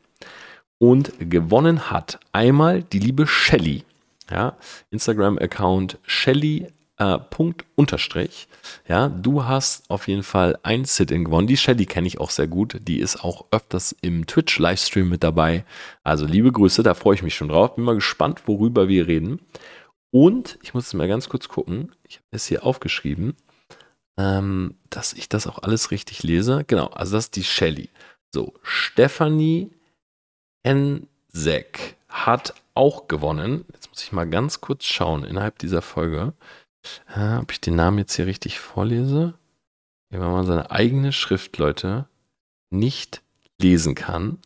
Speaker 1: Und gewonnen hat einmal die liebe Shelly. Ja, Instagram-Account Shelly äh, Punkt unterstrich. Ja, du hast auf jeden Fall ein Sit-In gewonnen. Die Shelly kenne ich auch sehr gut. Die ist auch öfters im Twitch-Livestream mit dabei. Also liebe Grüße, da freue ich mich schon drauf. Bin mal gespannt, worüber wir reden. Und ich muss jetzt mal ganz kurz gucken. Ich habe es hier aufgeschrieben, ähm, dass ich das auch alles richtig lese. Genau, also das ist die Shelly. So, Stephanie Hensek hat auch gewonnen. Jetzt muss ich mal ganz kurz schauen innerhalb dieser Folge. Äh, ob ich den Namen jetzt hier richtig vorlese? wenn man seine eigene Schrift, Leute, nicht lesen kann,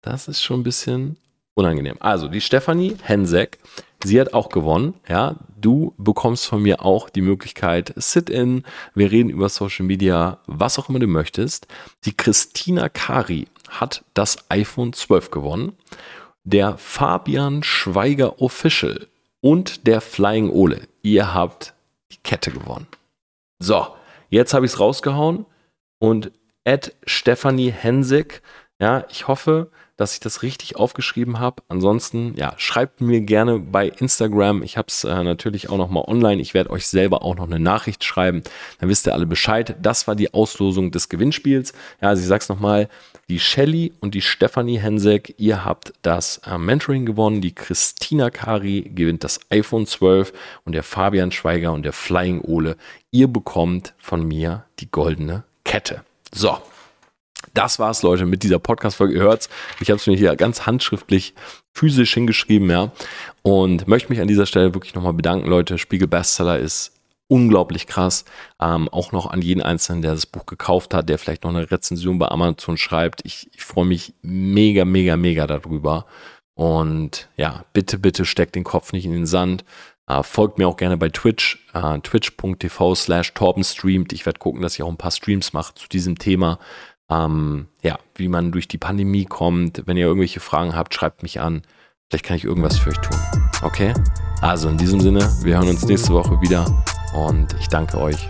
Speaker 1: das ist schon ein bisschen unangenehm. Also, die Stefanie Hensek, sie hat auch gewonnen. Ja, du bekommst von mir auch die Möglichkeit, Sit-in, wir reden über Social Media, was auch immer du möchtest. Die Christina Kari hat das iPhone 12 gewonnen. Der Fabian Schweiger Official und der Flying Ole. Ihr habt die Kette gewonnen. So, jetzt habe ich es rausgehauen und Ed Stephanie Hensig, ja, ich hoffe, dass ich das richtig aufgeschrieben habe. Ansonsten, ja, schreibt mir gerne bei Instagram. Ich habe es äh, natürlich auch noch mal online. Ich werde euch selber auch noch eine Nachricht schreiben. Dann wisst ihr alle Bescheid. Das war die Auslosung des Gewinnspiels. Ja, also ich sag's noch mal die Shelly und die Stefanie Hensek, ihr habt das äh, Mentoring gewonnen. Die Christina Kari gewinnt das iPhone 12 und der Fabian Schweiger und der Flying Ole, ihr bekommt von mir die goldene Kette. So, das war's, Leute, mit dieser Podcast-Folge. Ihr hört's. Ich habe es mir hier ganz handschriftlich physisch hingeschrieben, ja. Und möchte mich an dieser Stelle wirklich nochmal bedanken, Leute. Spiegel Bestseller ist unglaublich krass. Ähm, auch noch an jeden Einzelnen, der das Buch gekauft hat, der vielleicht noch eine Rezension bei Amazon schreibt. Ich, ich freue mich mega, mega, mega darüber. Und ja, bitte, bitte steckt den Kopf nicht in den Sand. Uh, folgt mir auch gerne bei Twitch, uh, twitch.tv slash torbenstreamt. Ich werde gucken, dass ich auch ein paar Streams mache zu diesem Thema. Um, ja, wie man durch die Pandemie kommt. Wenn ihr irgendwelche Fragen habt, schreibt mich an. Vielleicht kann ich irgendwas für euch tun. Okay? Also in diesem Sinne, wir hören uns nächste Woche wieder und ich danke euch.